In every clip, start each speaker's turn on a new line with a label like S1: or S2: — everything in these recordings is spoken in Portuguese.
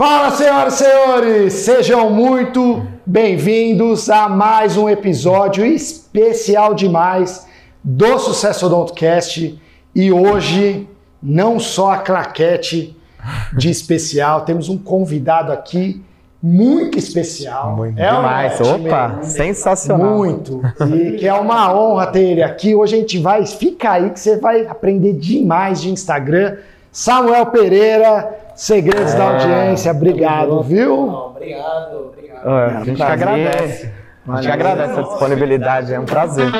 S1: Fala, senhoras e senhores! Sejam muito bem-vindos a mais um episódio especial demais do Sucesso Odontocast. E hoje, não só a claquete de especial, temos um convidado aqui muito especial.
S2: Muito
S1: É
S2: demais. Opa, sensacional.
S1: Muito. E que é uma honra ter ele aqui. Hoje a gente vai. Fica aí que você vai aprender demais de Instagram. Samuel Pereira, Segredos da
S2: É.
S1: Audiência. Obrigado, viu?
S3: Não, obrigado, obrigado.
S2: Ó, a gente que agradece. A gente que agradece a disponibilidade, é um prazer.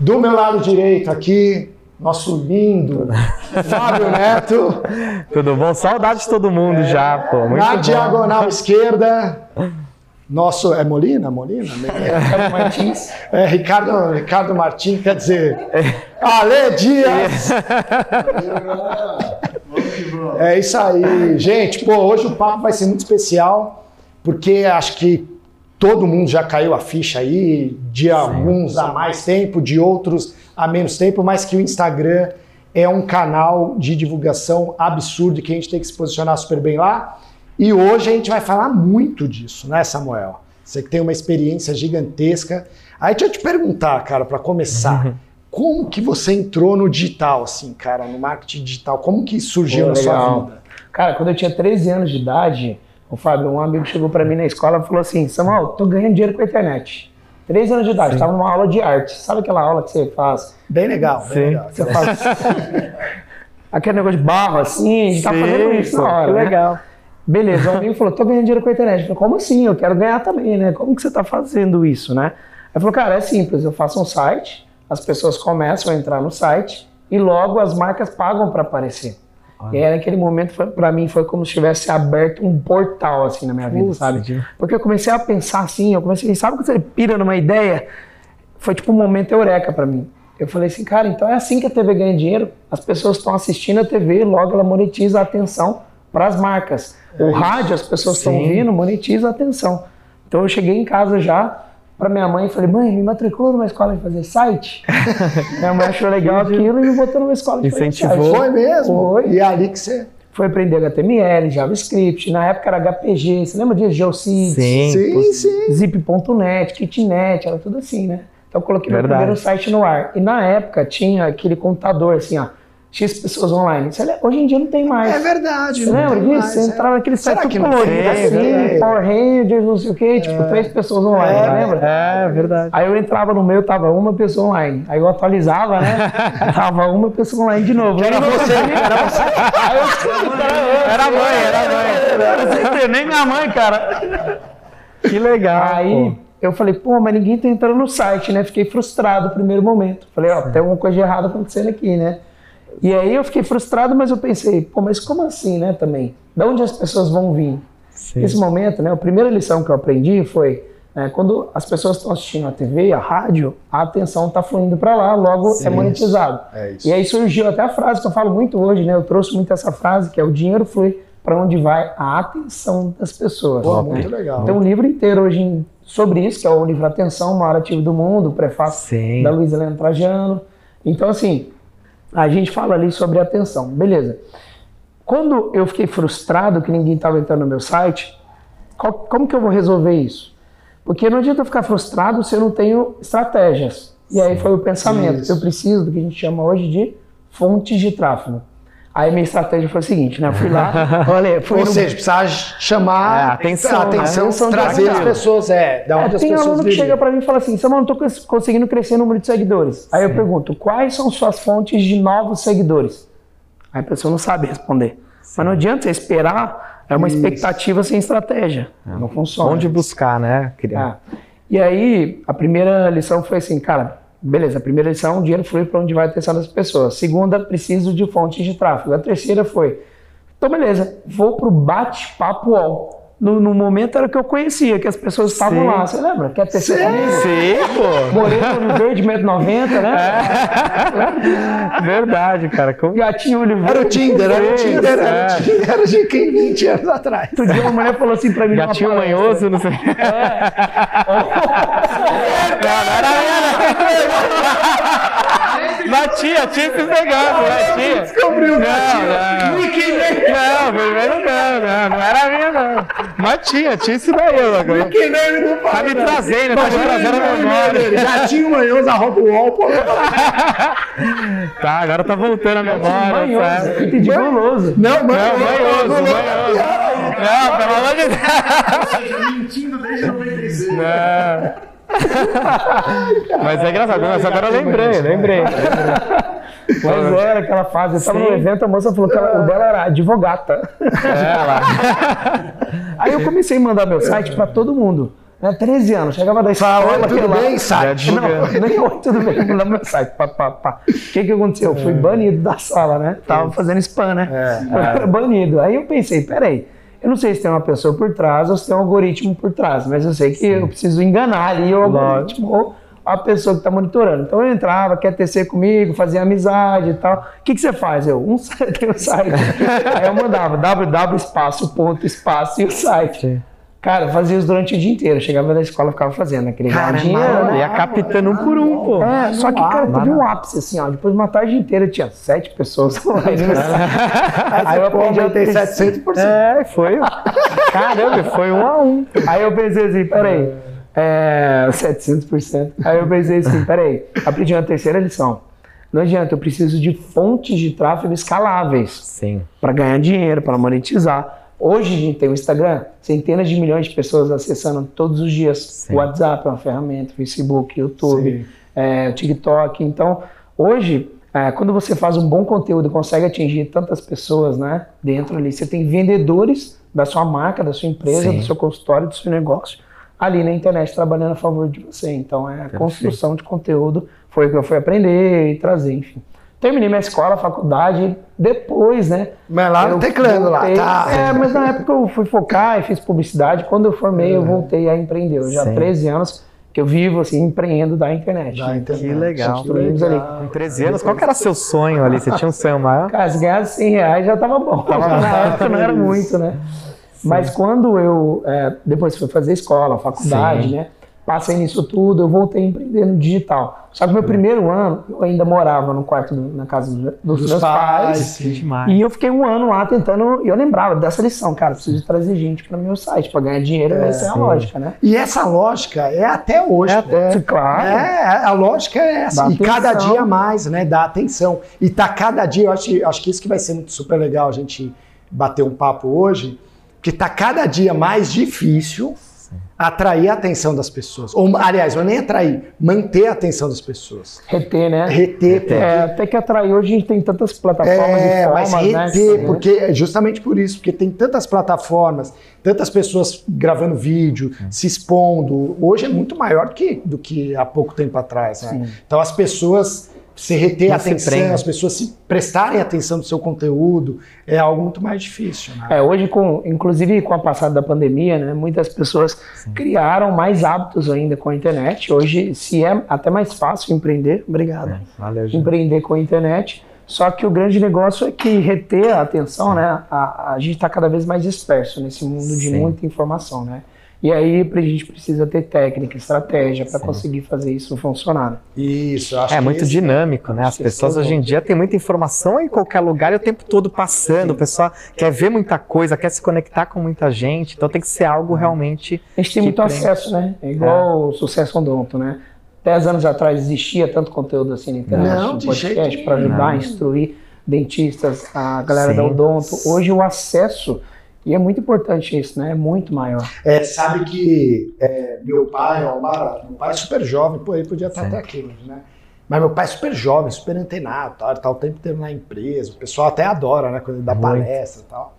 S1: Do meu lado direito aqui, nosso lindo Fábio Neto.
S2: Tudo bom? Saudade de todo mundo já, pô. Muito
S1: Na
S2: bom.
S1: diagonal esquerda, nosso. É Molina? Molina?
S3: Ricardo Martins.
S1: É Ricardo, Ricardo Martins, quer dizer. Ale Dias! É isso aí. Gente, pô, hoje o papo vai ser muito especial, porque acho que todo mundo já caiu a ficha aí, de alguns há mais tempo, de outros há menos tempo, mas que o Instagram é um canal de divulgação absurdo e que a gente tem que se posicionar super bem lá. E hoje a gente vai falar muito disso, né, Samuel? Você que tem uma experiência gigantesca. Aí deixa eu te perguntar, cara, para começar, como que você entrou no digital, assim, cara, no marketing digital? Como que surgiu
S3: Pô,
S1: na sua
S3: legal.
S1: vida?
S3: Cara, quando eu tinha 13 anos de idade, o Fábio, um amigo chegou pra mim na escola e falou assim: Samuel, tô ganhando dinheiro com a internet. 13 anos de idade, tava numa aula de arte. Sabe aquela aula que você faz?
S1: Bem legal, bem
S2: Sim.
S1: legal.
S3: Você faz. Aquele negócio de barro assim, a gente tá
S2: Sim,
S3: fazendo isso na hora.
S2: que
S3: né?
S2: legal.
S3: Beleza, o amigo falou, tô ganhando dinheiro com a internet. Eu falei, como assim? Eu quero ganhar também, né? Como que você tá fazendo isso, né? Ele falou, cara, é simples, eu faço um site, as pessoas começam a entrar no site e logo as marcas pagam para aparecer. E aí, naquele momento, pra mim, foi como se tivesse aberto um portal, assim, na minha vida, sabe? Porque eu comecei a pensar assim, eu comecei, sabe quando você pira numa ideia? Foi tipo um momento eureka pra mim. Eu falei assim, cara, então é assim que a TV ganha dinheiro. As pessoas estão assistindo a TV, logo ela monetiza a atenção para as marcas. o rádio, as pessoas estão ouvindo, monetiza a atenção. Então eu cheguei em casa já para minha mãe e falei, mãe, me matriculou numa escola de fazer site. minha mãe achou legal aquilo e me botou numa escola de fazer
S2: Incentivou.
S3: site.
S1: Foi mesmo?
S3: Foi.
S1: E é ali que você.
S3: Foi aprender HTML, JavaScript, na época era HPG, você lembra disso? Geocities?
S2: Sim.
S1: Sim, sim.
S3: Zip.net, Kitnet, era tudo assim, né? Então eu coloquei meu
S2: Verdade.
S3: primeiro site no ar. E na época tinha aquele computador assim, ó, X pessoas online. Você lembra? Hoje em dia não tem mais.
S1: É verdade.
S3: Você lembra disso?
S1: mais,
S3: Você
S1: é.
S3: entrava naquele
S1: Será
S3: site tudo colorido assim,
S1: É.
S3: Power Rangers, não sei o quê, tipo, três pessoas online,
S1: É,
S3: lembra?
S2: É, verdade.
S3: Aí eu entrava no meu, tava uma pessoa online. Aí eu atualizava, né? tava uma pessoa online de novo.
S1: Era você, era você.
S3: Aí eu
S2: Era a mãe, era a mãe.
S3: Não sei ter nem minha mãe, cara.
S2: Que legal.
S3: Aí
S2: pô.
S3: eu falei, pô, mas ninguém tá entrando no site, né? Fiquei frustrado no primeiro momento. Falei, ó, tem alguma coisa de errado acontecendo aqui, né? E aí eu fiquei frustrado, mas eu pensei, pô, mas como assim, né, também? Da onde as pessoas vão vir?
S2: Sim.
S3: Nesse momento, né, a primeira lição que eu aprendi foi, né, quando as pessoas estão assistindo a TV, a rádio, a atenção está fluindo para lá, logo é monetizado.
S1: É isso.
S3: E aí surgiu até a frase que eu falo muito hoje, né? Eu trouxe muito essa frase, que é o dinheiro flui para onde vai a atenção das pessoas.
S1: Pô,
S3: né?
S1: muito legal.
S3: Tem um livro inteiro hoje sobre isso, que é o livro Atenção, o maior ativo do mundo, o prefácio
S2: Sim.
S3: da Luiz Helena Trajano. Então, assim, a gente fala ali sobre atenção. Beleza. Quando eu fiquei frustrado que ninguém estava entrando no meu site, qual- como que eu vou resolver isso? Porque não adianta eu ficar frustrado se eu não tenho estratégias. E aí foi o pensamento.
S1: Isso.
S3: Eu preciso do que a gente chama hoje de fontes de tráfego. Aí minha estratégia foi a seguinte, né? Eu fui lá, olha, fui
S1: Ou
S3: no-
S1: seja, precisava chamar
S2: É, atenção,
S1: a atenção,
S3: né? Atenção
S1: trazer as pessoas, é, da
S3: É,
S1: onde as
S3: tem
S1: pessoas
S3: aluno que
S1: vivem.
S3: chega pra mim e fala assim, Samuel, não tô cons- conseguindo crescer o número de seguidores. Aí eu pergunto, quais são suas fontes de novos seguidores? Aí a pessoa não sabe responder. Mas não adianta você esperar, é uma
S1: Isso.
S3: expectativa sem estratégia. Não funciona.
S2: Onde buscar, né? Criar.
S3: Ah. E aí, a primeira lição foi assim, cara, beleza, a primeira lição, o dinheiro flui para onde vai a atenção das pessoas. Segunda, preciso de fontes de tráfego. A terceira foi, então beleza, vou pro bate-papo UOL. no, no momento era o que eu conhecia, que as pessoas estavam
S2: Sim.
S3: lá. Você lembra? Quer ter certeza?
S2: Sim, pô.
S3: Moreno, olho verde, 1,90m, né?
S2: Verdade, cara. Como...
S3: Gatinho, olho verde.
S1: Era o Tinder, era o
S3: Sim,
S1: Tinder, era
S2: é.
S1: o Tinder, era de quem 20 anos atrás.
S3: Outro dia uma mulher falou assim pra mim.
S2: Gatinho manhoso, não sei. Não, não era não. Mas tinha, tinha esses negócios, né? Tinha.
S1: Descobriu o
S2: Não, não.
S1: Mickey
S2: Não, primeiro não, não, não era minha, não. Mas tinha, tinha esse daí, agora.
S1: Mickey Name do
S2: Tá me trazendo, tá me trazendo a memória.
S1: Gatinho manhoso, arroba o UOL, pô.
S2: Tá, agora tá voltando a memória.
S3: Manhoso, entendi manhoso.
S1: Não,
S2: Não, manhoso,
S1: não,
S2: manhoso. Não, pelo amor de Deus.
S1: Mentindo desde 96.
S2: Não. Mas é engraçado, mas agora eu lembrei, lembrei.
S3: Mas era aquela fase. Eu tava
S2: Sim.
S3: no evento, a moça falou que ela- o dela era advogata.
S2: É.
S3: Aí eu comecei a mandar meu site pra todo mundo. Né? 13 anos, chegava da escola.
S1: Oi, tudo
S3: lá-
S1: bem, site?
S3: Não, nem oi, tudo bem, mandar meu site. Pá, pá, pá. O que que aconteceu? Eu fui banido da sala, né? Tava fazendo spam, né? Eu era banido. Aí eu pensei, peraí, eu não sei se tem uma pessoa por trás ou se tem um algoritmo por trás, mas eu sei que eu preciso enganar ali o algoritmo ou a pessoa que está monitorando. Então eu entrava, quer tecer comigo, fazia amizade e tal. O que, que você faz? Eu, um site, tem um site. Aí eu mandava www espaço, ponto, espaço e o site. Cara, eu fazia isso durante o dia inteiro. Chegava da escola, ficava fazendo aquele ganhar dinheiro, né?
S2: Ia captando um por um, pô.
S3: É, só que, cara, teve um ápice, assim, ó. Depois de uma tarde inteira, tinha sete pessoas online.
S1: Aí eu
S3: aprendi a ter-
S1: 700%.
S2: É, foi. Caramba, foi um a um.
S3: Aí eu pensei assim, peraí, é, 700%. Aí eu pensei assim, peraí, aprendi uma terceira lição. Não adianta, eu preciso de fontes de tráfego escaláveis
S2: Sim.
S3: para ganhar dinheiro, para monetizar. Hoje a gente tem o Instagram, centenas de milhões de pessoas acessando todos os dias. O WhatsApp é uma ferramenta, Facebook, YouTube, é, o TikTok. Então, hoje, é, quando você faz um bom conteúdo, consegue atingir tantas pessoas, né? Dentro ali, você tem vendedores da sua marca, da sua empresa,
S2: Sim.
S3: do seu consultório, do seu negócio, ali na internet trabalhando a favor de você. Então, é a construção de conteúdo foi o que eu fui aprender e trazer, enfim. Terminei minha escola, faculdade, depois, né?
S1: Mas lá
S3: eu
S1: teclando lá, tá?
S3: É, mas na época eu fui focar e fiz publicidade. Quando eu formei, eu voltei a empreender. Eu já há
S2: Sim.
S3: 13 anos que eu vivo, assim, empreendo da internet.
S1: Da internet.
S2: Que legal.
S3: Construímos ali.
S2: Com 13 anos, qual que era seu sonho ali? Você tinha um sonho maior?
S3: Cara, se ganhasse 100 reais já tava bom. na época não era muito, né? Mas quando eu, é, depois fui fazer escola, faculdade,
S2: Sim.
S3: né? Passei nisso tudo, eu voltei a empreender no digital. Só que meu primeiro ano, eu ainda morava no quarto do- na casa dos, dos
S1: Dos
S3: meus pais.
S1: pais.
S3: E eu fiquei um ano lá tentando, e eu lembrava dessa lição, cara, preciso trazer gente para meu site, para ganhar dinheiro, essa é a
S2: sim.
S3: lógica, né?
S1: E essa lógica é até hoje.
S3: É até- claro.
S1: É, a lógica é essa.
S3: Dá
S1: e cada
S3: atenção.
S1: dia mais, né? Dá atenção. E tá cada dia, eu acho, acho que isso que vai ser muito super legal a gente bater um papo hoje, porque tá cada dia mais difícil atrair a atenção das pessoas. Ou, aliás, não é nem atrair, manter a atenção das pessoas.
S3: Reter, né?
S1: Reter, porque
S3: É, até que atrair hoje a gente tem tantas plataformas
S1: É,
S3: e
S1: mas
S3: formas, né?
S1: reter, porque é justamente por isso, porque tem tantas plataformas, tantas pessoas gravando vídeo, se expondo. Hoje é muito maior do que, do que há pouco tempo atrás. né? Então as pessoas se reter
S2: se
S1: atenção, as pessoas se prestarem atenção no seu conteúdo, é algo muito mais difícil. Né?
S3: É, hoje, com, inclusive com a passada da pandemia, né, muitas pessoas criaram mais hábitos ainda com a internet. Hoje, se é até mais fácil empreender, obrigado,
S2: Valeu, gente.
S3: empreender com a internet. Só que o grande negócio é que reter a atenção, né? A, a gente está cada vez mais disperso nesse mundo de
S2: Sim.
S3: muita informação, né? E aí a gente precisa ter técnica, estratégia para conseguir fazer isso funcionar.
S1: Isso, acho
S2: É
S1: que
S2: muito
S1: esse-
S2: dinâmico, né? As pessoas
S3: é o
S2: hoje em dia têm muita informação em qualquer lugar e o tempo todo passando. O pessoal quer ver muita coisa, quer se conectar com muita gente. Então tem que ser algo realmente.
S3: A gente tem muito
S2: prende.
S3: acesso, né? É igual o sucesso odonto, né? Dez anos atrás existia tanto conteúdo assim na internet,
S1: Não,
S3: no
S1: de
S3: podcast, para ajudar a instruir dentistas, a galera da
S2: Sim.
S3: odonto. Hoje o acesso, e é muito importante isso, né? É muito maior.
S1: É, sabe que é, meu pai, ó, Mara, meu pai é super jovem, pô, ele podia estar
S2: Sim.
S1: até aqui né? Mas meu pai é super jovem, super antenado, tal, ele tá o tempo inteiro na empresa, o pessoal até adora, né, quando ele dá
S2: Muito.
S1: palestra e tal.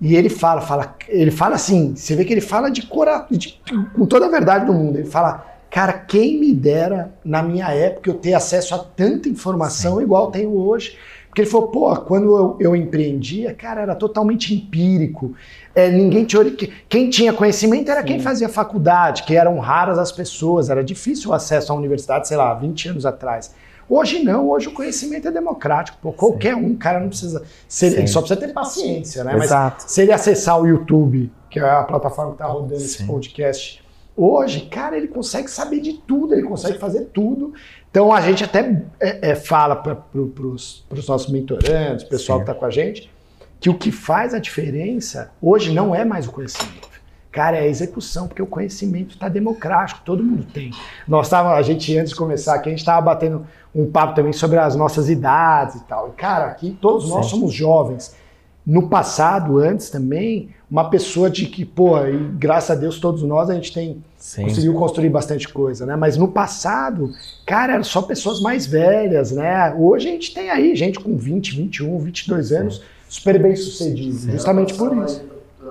S1: E ele fala, fala, ele fala assim, você vê que ele fala de cora, de- com toda a verdade do mundo, ele fala, cara, quem me dera na minha época eu ter acesso a tanta informação igual eu tenho hoje. Porque ele falou, pô, quando eu, eu empreendia, cara, era totalmente empírico. É, ninguém tinha. Quem tinha conhecimento era Sim. quem fazia faculdade, que eram raras as pessoas, era difícil o acesso à universidade, sei lá, 20 anos atrás. Hoje não, hoje o conhecimento é democrático. Pô, qualquer um, cara não precisa. Ser, só precisa ter paciência, né? Exato. Mas se ele acessar o YouTube, que é a plataforma que está rodando Sim. esse podcast, hoje, cara, ele consegue saber de tudo, ele consegue fazer tudo. Então a gente até é, é, fala para pro, os nossos mentorandos, o pessoal Sim. que está com a gente, que o que faz a diferença hoje não é mais o conhecimento. Cara, é a execução, porque o conhecimento está democrático, todo mundo tem. Nós tava, a gente, antes de começar aqui, a gente estava batendo um papo também sobre as nossas idades e tal. E, cara, aqui todos nós somos jovens. No passado, antes também, uma pessoa de que, pô, e graças a Deus todos nós a gente tem Sim. conseguiu construir bastante coisa, né? Mas no passado, cara, eram só pessoas mais velhas, né? Hoje a gente tem aí gente com 20, 21, 22 anos super bem sucedidos, justamente por isso.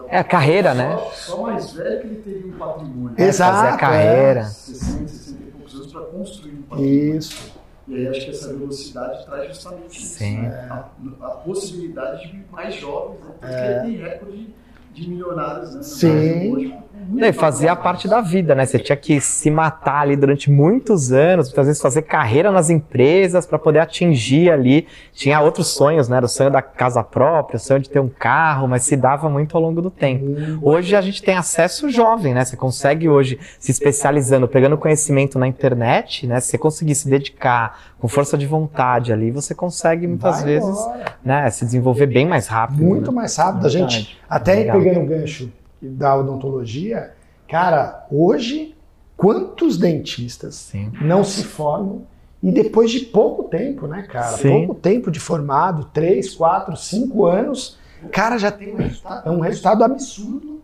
S2: É a carreira, né?
S4: Só mais velho que ele teria um patrimônio.
S1: Exato. Fazer
S2: a carreira. É.
S4: 60, 60 e poucos anos para construir um patrimônio.
S1: Isso.
S4: E aí acho que essa velocidade traz justamente isso. Né? A, a, possibilidade de mais jovens, né? porque é. tem recorde de milionários, né?
S1: Sim.
S2: E fazia parte da vida, né? Você tinha que se matar ali durante muitos anos, muitas vezes fazer carreira nas empresas para poder atingir ali. Tinha outros sonhos, né? Era o sonho da casa própria, o sonho de ter um carro, mas se dava muito ao longo do tempo. Hoje a gente tem acesso jovem, né? Você consegue hoje se especializando, pegando conhecimento na internet, né? Se você conseguir se dedicar com força de vontade ali, você consegue muitas Vai vezes, né, se desenvolver bem mais rápido.
S1: Muito
S2: né?
S1: mais rápido. A gente, até Legal. Pegando o gancho da odontologia, cara, hoje, quantos dentistas Sim. não se formam e depois de pouco tempo, né, cara? Sim. Pouco tempo de formado, três, quatro, cinco anos, cara já tem um resultado, um resultado absurdo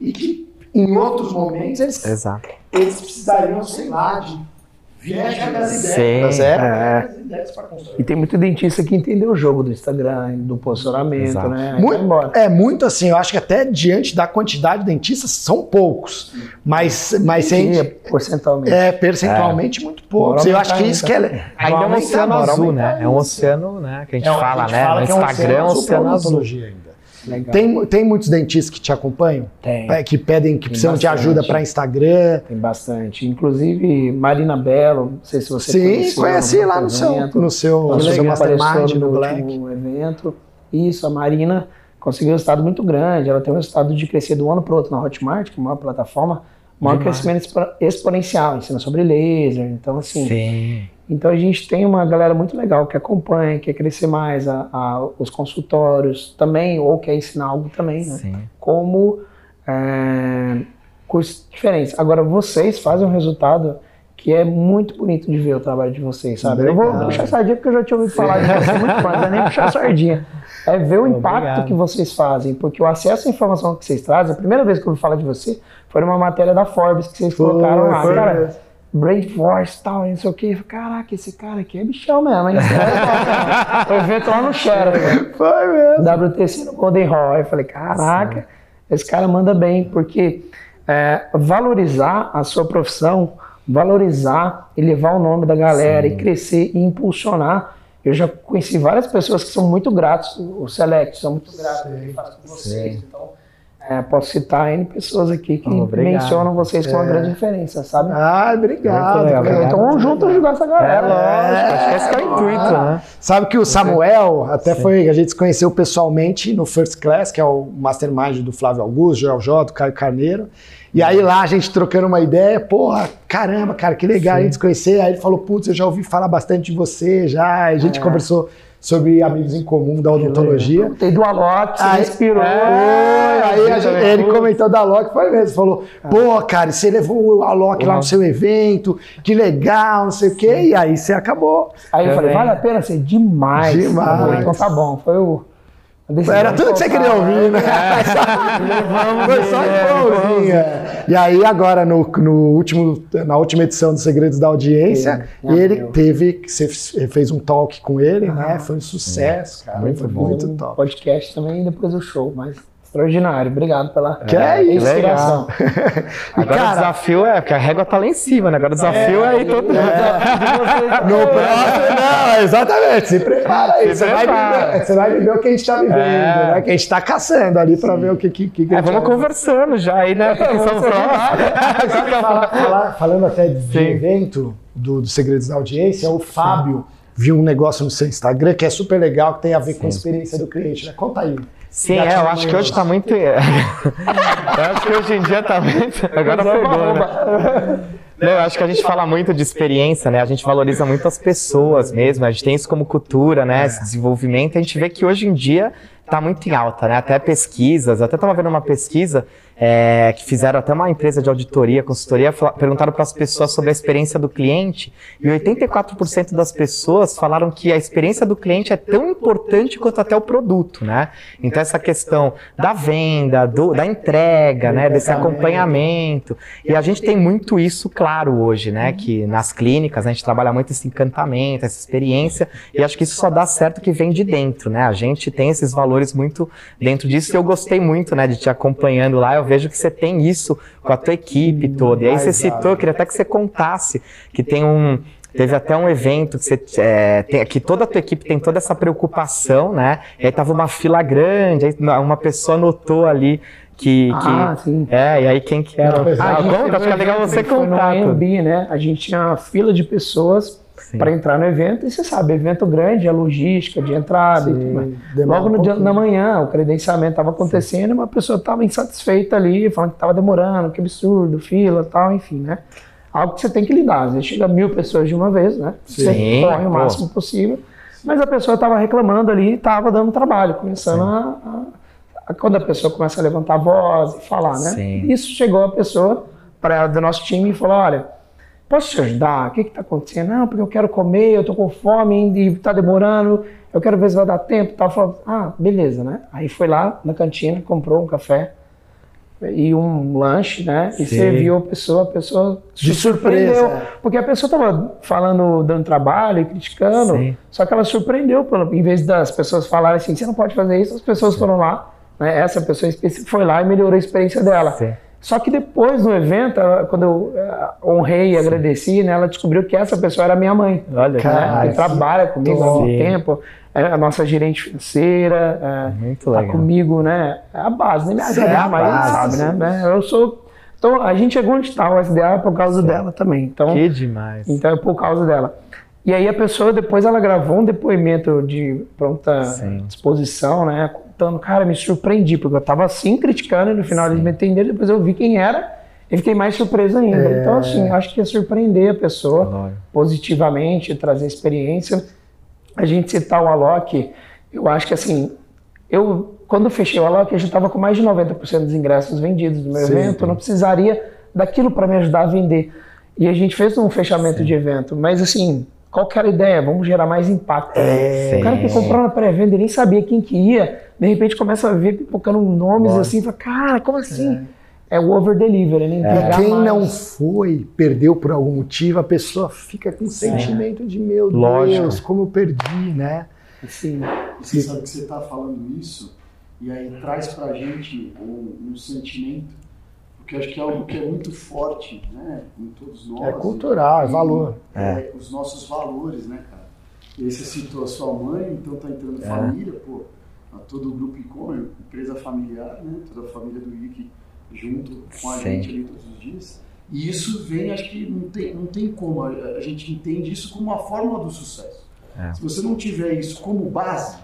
S1: e que em outros momentos eles,
S2: Exato.
S1: eles precisariam, sei lá, de Viaja das
S3: ideias. Sim, é. E tem muito dentista que entendeu o jogo do Instagram, do posicionamento, Exato. né?
S1: Muito, é muito assim, eu acho que até diante da quantidade de dentistas são poucos, mas mas
S3: Sim, é percentualmente.
S1: É, percentualmente é. muito poucos. Eu acho que isso que é
S2: ainda é um oceano azul, né? É um oceano, né, que a gente é, fala, a gente né? Fala no Instagram é um oceano azul.
S1: Tem, tem muitos dentistas que te acompanham?
S3: Tem.
S1: É, que pedem, que tem precisam bastante. de ajuda para Instagram?
S3: Tem bastante. Inclusive, Marina Belo, não sei se você
S1: Sim, conheci lá no seu, no seu, no seu Mastermind, no, no Black.
S3: evento. Isso, a Marina conseguiu um resultado muito grande. Ela tem um resultado de crescer de um ano para o outro na Hotmart, que é uma plataforma, maior crescimento exponencial, ensina sobre laser. Então, assim,
S2: Sim.
S3: Então a gente tem uma galera muito legal que acompanha, quer crescer mais a, a, os consultórios também, ou quer ensinar algo também, né?
S2: Sim.
S3: Como é, cursos diferentes. Agora vocês fazem um resultado que é muito bonito de ver o trabalho de vocês, sabe? Eu vou puxar sardinha porque eu já tinha ouvido falar de você muito mais, não é nem puxar sardinha. É ver o impacto Obrigado. que vocês fazem, porque o acesso à informação que vocês trazem, a primeira vez que eu ouvi falar de você foi numa matéria da Forbes que vocês colocaram lá. Cara, Brain Force e tal, não sei o que. Caraca, esse cara aqui é bichão mesmo, hein? o evento lá no Sheraton.
S1: Foi mesmo.
S3: WTC no Golden Hall. Aí eu falei, caraca, Sim. esse cara manda bem, porque é, valorizar a sua profissão, valorizar, elevar o nome da galera Sim. e crescer e impulsionar. Eu já conheci várias pessoas que são muito gratos, o Select, são muito gratos que faço com vocês. Então, é, posso citar N pessoas aqui que oh, mencionam vocês como uma é. grande referência, sabe?
S1: Ah, obrigado.
S3: Então vamos juntos ajudar essa galera.
S2: É, lógico, acho que esse é o intuito, né?
S1: Sabe que o Samuel, até Sim. foi, a gente se conheceu pessoalmente no First Class, que é o mastermind do Flávio Augusto, Joel J, do Caio Carneiro. E aí lá a gente trocando uma ideia, porra, caramba, cara, que legal Sim. a gente se conhecer. Aí ele falou, putz, eu já ouvi falar bastante de você já. E a gente é. conversou sobre amigos em comum da odontologia.
S3: Tem do Alok, você aí, inspirou.
S1: É, aí gente, ele comentou da Alok, foi mesmo, falou, pô, cara, você levou o Alok uhum. lá no seu evento, que legal, não sei o quê, e aí você acabou.
S3: Aí eu falei, vale a pena ser demais. Demais. Então tá bom, foi o...
S1: Era tudo que você queria ouvir, né? É. Foi só igualzinha. E aí, agora, no, no, último, na última edição dos Segredos da Audiência, ele teve, você fez um talk com ele, né? ah, né? Foi um sucesso, cara.
S3: Muito
S1: foi
S3: bom. Muito top. Podcast também depois do show, mas Extraordinário, obrigado pela
S1: Que é
S3: inspiração.
S2: Agora o desafio é, porque a régua tá lá em cima, né? Agora o desafio é, ir todo
S1: No próximo, não, exatamente. Se prepara aí.
S2: Se
S1: Você vai,
S2: prepara.
S1: viver, você vai viver o que a gente está vivendo,
S2: É.
S1: né? Que a gente está caçando ali para ver o que, que, que que
S2: É, vamos
S1: vai-
S2: conversando já aí, né? Porque são.
S1: Falar- falar- falando até de
S2: Sim.
S1: evento do, do Segredos da Audiência, o Fábio viu um negócio no seu Instagram que é super legal, que tem a ver com a experiência do cliente, né? Conta aí.
S2: Sim, é, eu acho que hoje
S1: um
S2: tá muito. eu acho que hoje em dia tá muito. Agora pegou, né? Não, eu acho que a gente fala muito de experiência, né? A gente valoriza muito as pessoas mesmo, a gente tem isso como cultura, né? Esse desenvolvimento. A gente vê que hoje em dia tá muito em alta, né? Até pesquisas, até tava vendo uma pesquisa é, que fizeram até uma empresa de auditoria, consultoria, perguntaram para as pessoas sobre a experiência do cliente e 84% das pessoas falaram que a experiência do cliente é tão importante quanto até o produto, né? Então essa questão da venda, do- da entrega, né? Desse acompanhamento. E a gente tem muito isso claro hoje, né? Que nas clínicas a gente trabalha muito esse encantamento, essa experiência, e acho que isso só dá certo que vem de dentro, né? A gente tem esses valores muito dentro disso e eu gostei muito, né, de te acompanhando lá. Eu vejo que você tem isso com a tua equipe toda. E aí você citou, eu queria até que você contasse que tem um Teve até um evento que, você, é, tem, que toda a tua equipe tem toda essa preocupação, né? E aí tava uma fila grande, aí uma pessoa notou ali que. que
S3: Ah, sim.
S2: É, e aí quem que era? Ah,
S3: A gente
S2: conta,
S3: um
S2: legal você
S3: no
S2: contar. tudo.
S3: AMB, né? A gente tinha uma fila de pessoas. Para entrar no evento, e você sabe, evento grande, a logística de entrada e tudo mais.
S1: demora
S3: Logo no
S1: um
S3: dia, na manhã, o credenciamento estava acontecendo e uma pessoa estava insatisfeita ali, falando que estava demorando, que absurdo, fila tal, enfim, né? Algo que você tem que lidar. Às vezes chega mil pessoas de uma vez, né? Você
S2: Sim,
S3: corre o
S2: pô.
S3: máximo possível. Mas a pessoa estava reclamando ali e estava dando trabalho, começando a, a- a- Quando a pessoa começa a levantar a voz e falar, né?
S2: Sim.
S3: Isso chegou a pessoa para do nosso time e falou: olha, posso te ajudar? O que está acontecendo? Não, porque eu quero comer, eu estou com fome e está demorando, eu quero ver se vai dar tempo. Tá? Falou, ah, beleza, né? Aí foi lá na cantina, comprou um café e um lanche, né? E
S2: Sim.
S3: serviu a pessoa, a pessoa
S1: De surpresa.
S3: Porque a pessoa estava falando, dando trabalho e criticando,
S2: Sim.
S3: só que ela surpreendeu, pelo, em vez das pessoas falarem assim, você não pode fazer isso, as pessoas foram lá, né? Essa pessoa específica foi lá e melhorou a experiência dela.
S2: Sim.
S3: Só que depois do evento, ela- quando eu eh, honrei e agradeci, né, ela descobriu que essa pessoa era minha mãe.
S2: Olha,
S1: Cara,
S3: né,
S1: que
S3: trabalha comigo há muito
S2: Sim.
S3: tempo, é a nossa gerente financeira, é,
S2: Muito
S3: tá
S2: legal.
S3: comigo, né? É a base, né? Me
S1: Isso é a base.
S3: sabe, né? Eu sou. Então, a gente chegou onde está o SDA por causa dela também. Então,
S2: Que demais.
S3: então é por causa dela. E aí a pessoa depois ela gravou um depoimento de pronta
S2: Sim.
S3: disposição, né? Contando, cara, me surpreendi, porque eu tava assim criticando e no final eles me entenderam, depois eu vi quem era e fiquei mais surpreso ainda.
S1: É.
S3: Então, assim, acho que é surpreender a pessoa
S2: Lógico.
S3: positivamente, trazer experiência. A gente citar o Alok, eu acho que assim, eu quando eu fechei o Alok, eu já estava com mais de 90% dos ingressos vendidos do meu
S1: Sim,
S3: evento, não precisaria daquilo para me ajudar a vender. E a gente fez um fechamento de evento, mas assim, qual que era a ideia? Vamos gerar mais impacto.
S2: É,
S3: o cara que
S2: sim.
S3: comprou na pré-venda nem sabia quem que ia, de repente começa a ver pipocando nomes
S2: Lógico.
S3: assim, fala, cara, como assim? É, o over-delivery, né? Entregar
S1: Quem
S3: mais.
S1: não foi, perdeu por algum motivo, a pessoa fica com um sentimento de meu
S2: Lógico.
S1: Deus, como eu perdi, né?
S3: Assim,
S4: E Você sabe que você está falando isso e aí traz para a gente um, um sentimento, porque acho que é algo que é muito forte, né, em todos nós.
S1: É cultural, é
S4: E,
S1: valor.
S4: é, os nossos valores, né, cara? E aí você citou a sua mãe, então tá entrando
S2: É.
S4: família, pô, a todo o grupo Icon, empresa familiar, né, toda a família do Ike junto com a
S2: Sim.
S4: gente ali todos os dias. E isso vem, acho que não tem, não tem como, a, gente entende isso como uma fórmula do sucesso.
S2: É.
S4: Se você não tiver isso como base,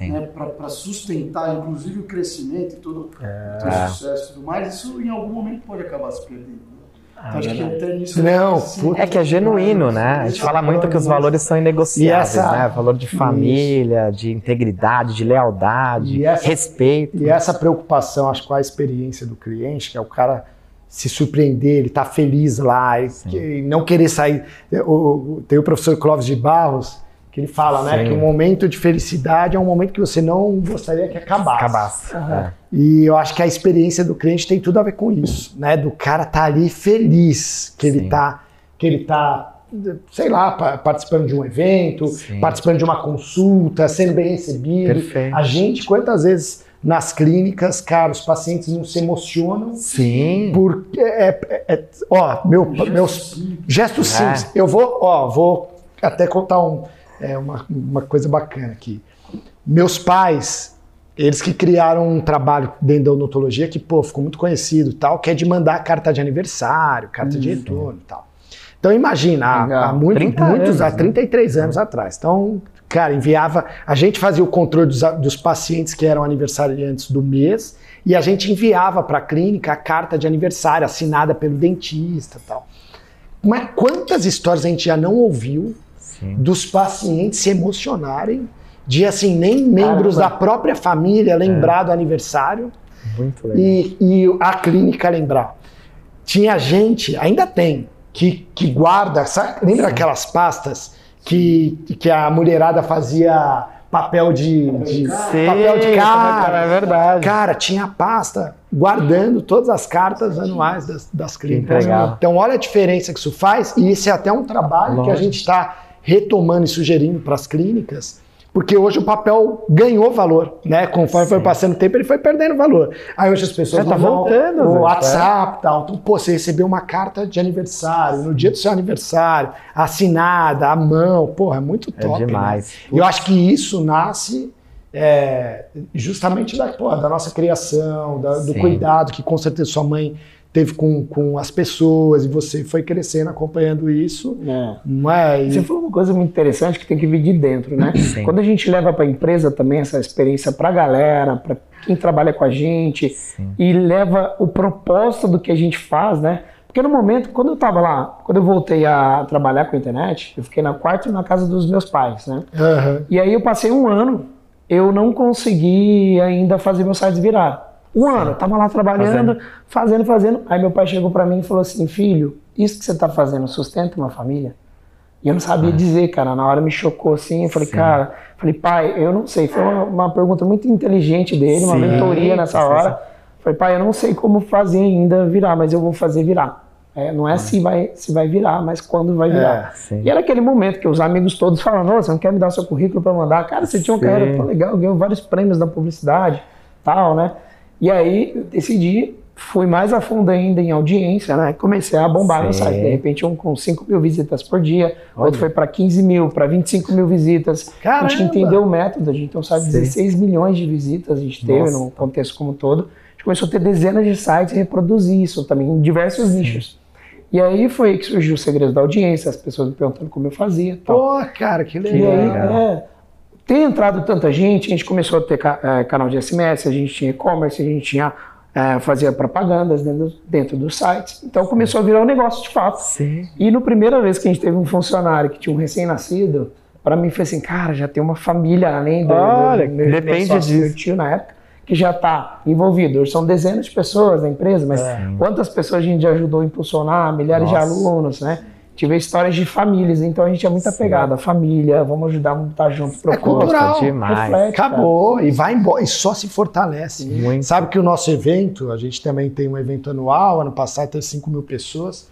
S4: né, para sustentar, inclusive, o crescimento e todo o
S2: É.
S4: sucesso e tudo mais, isso em algum momento pode acabar se perdendo. né?
S2: Ah,
S4: acho que até nisso.
S1: Não,
S2: É que é genuíno, né? A gente fala muito que os valores são inegociáveis,
S1: essa-
S2: né? Valor de família, de integridade, de lealdade,
S1: E essa-
S2: respeito.
S1: E essa preocupação, acho que com a experiência do cliente, que é o cara se surpreender, ele tá feliz lá, e não querer sair. Tem o professor Clóvis de Barros, que ele fala, né,
S2: Sim.
S1: que o momento de felicidade é um momento que você não gostaria que acabasse.
S2: Acabasse. É.
S1: E eu acho que a experiência do cliente tem tudo a ver com isso, né? Do cara tá ali feliz, que ele
S2: Sim.
S1: tá, que ele tá, sei lá, pa- participando de um evento,
S2: Sim.
S1: participando de uma consulta, sendo bem recebido.
S2: Perfeito.
S1: A gente, quantas vezes nas clínicas, cara, os pacientes não se emocionam.
S2: Sim.
S1: Porque, é, é- é- ó, meu, meus gestos simples. Eu vou, ó, vou até contar um, é, uma, uma coisa bacana aqui. Meus pais, eles que criaram um trabalho dentro da odontologia que, pô, ficou muito conhecido e tal, que é de mandar carta de aniversário, carta de retorno e tal. Então imagina, há, há muito-
S2: 30
S1: muitos,
S2: anos,
S1: há
S2: né?
S1: 33 anos atrás. Então, cara, enviava, a gente fazia o controle dos, dos pacientes que eram aniversariantes do mês e a gente enviava para a clínica a carta de aniversário assinada pelo dentista e tal. Mas quantas histórias a gente já não ouviu
S2: Sim.
S1: dos pacientes se emocionarem de assim nem membros
S3: Caramba.
S1: da própria família lembrar do aniversário
S2: Muito legal.
S1: e, e a clínica lembrar. Tinha gente, ainda tem, que, que guarda, sabe? lembra aquelas pastas que, que a mulherada fazia papel de, de
S2: Sim,
S1: papel de cara.
S2: é verdade.
S1: Cara, tinha pasta guardando todas as cartas anuais das, das clínicas. Então, olha a diferença que isso faz, e isso é até um trabalho que a
S2: Lógico.
S1: gente está retomando e sugerindo para as clínicas, porque hoje o papel ganhou valor, né? Conforme foi passando o tempo, ele foi perdendo valor. Aí hoje as pessoas
S2: É, tá voltando,
S1: o. WhatsApp e tal. Então, pô, você recebeu uma carta de aniversário, no dia do seu aniversário, assinada, à mão, porra, é muito
S2: É
S1: top. né?
S2: demais.
S1: E eu acho que isso nasce é, justamente da, pô, da nossa criação, da- do
S2: Sim.
S1: cuidado que com certeza sua mãe teve com, com as pessoas e você foi crescendo acompanhando isso,
S3: É.
S1: não é?
S3: Você falou uma coisa muito interessante que tem que vir de dentro, né?
S2: Sim.
S3: Quando a gente leva para a empresa também essa experiência para a galera, para quem trabalha com a gente
S2: Sim.
S3: e leva o propósito do que a gente faz, né? Porque no momento, quando eu estava lá, quando eu voltei a trabalhar com a internet, eu fiquei na quarto na casa dos meus pais, né?
S1: Aham.
S3: E aí eu passei um ano, eu não consegui ainda fazer meu site virar. Um ano, eu tava lá trabalhando, fazendo, fazendo. Aí meu pai chegou para mim e falou assim, filho, isso que você tá fazendo sustenta uma família? E eu não sabia dizer, cara. Na hora me chocou assim. Eu falei,
S2: Sim.
S3: cara, falei, pai, eu não sei. Foi uma, uma pergunta muito inteligente dele, uma
S2: Sim.
S3: mentoria nessa hora. Falei, pai, eu não sei como fazer ainda virar, mas eu vou fazer virar. É, não é se, vai, se vai virar, mas quando vai virar.
S2: Sim.
S3: E era aquele momento que os amigos todos falaram, "Ô, você não quer me dar seu currículo para mandar? Cara, você tinha um cara legal, ganhou vários prêmios da publicidade, tal, né? E aí eu decidi, fui mais a fundo ainda em audiência, né? Comecei a bombar no
S2: Sim.
S3: site. De repente, um com 5 mil visitas por dia,
S2: Olha.
S3: outro foi para 15 mil, para 25 mil visitas. A gente
S1: Caramba!
S3: entendeu o método, a gente então sabe
S2: Sim.
S3: 16 milhões de visitas a gente teve
S2: Nossa.
S3: no contexto como um todo. A gente começou a ter dezenas de sites e reproduzir isso também em diversos nichos. E aí foi aí que surgiu o segredo da audiência, as pessoas me perguntando como eu fazia.
S1: Pô, cara, que
S3: E
S1: legal.
S3: aí,
S2: legal.
S3: é, tem entrado tanta gente, a gente começou a ter é, canal de SMS, a gente tinha e-commerce, a gente tinha é, fazia propagandas dentro, dentro dos sites. Então começou a virar um negócio de fato.
S2: Sim.
S3: E no primeira vez que a gente teve um funcionário que tinha um recém-nascido, para mim foi assim, cara, já tem uma família além do,
S2: Olha,
S3: do, meu,
S2: depende
S3: meu sócio,
S2: disso.
S3: meu tio na época, que já está envolvido. São dezenas de pessoas na empresa, mas
S2: É.
S3: quantas pessoas a gente já ajudou a impulsionar, milhares de
S2: Nossa.
S3: alunos, né? Tive histórias de famílias, então a gente é muito apegado à família, vamos ajudar, vamos estar junto, propósito.
S1: cultural.
S2: demais.
S3: reflete, cara.
S1: Acabou e vai embora e só se fortalece.
S2: Muito.
S1: Sabe que o nosso evento, a gente também tem um evento anual, ano passado teve 5 mil pessoas,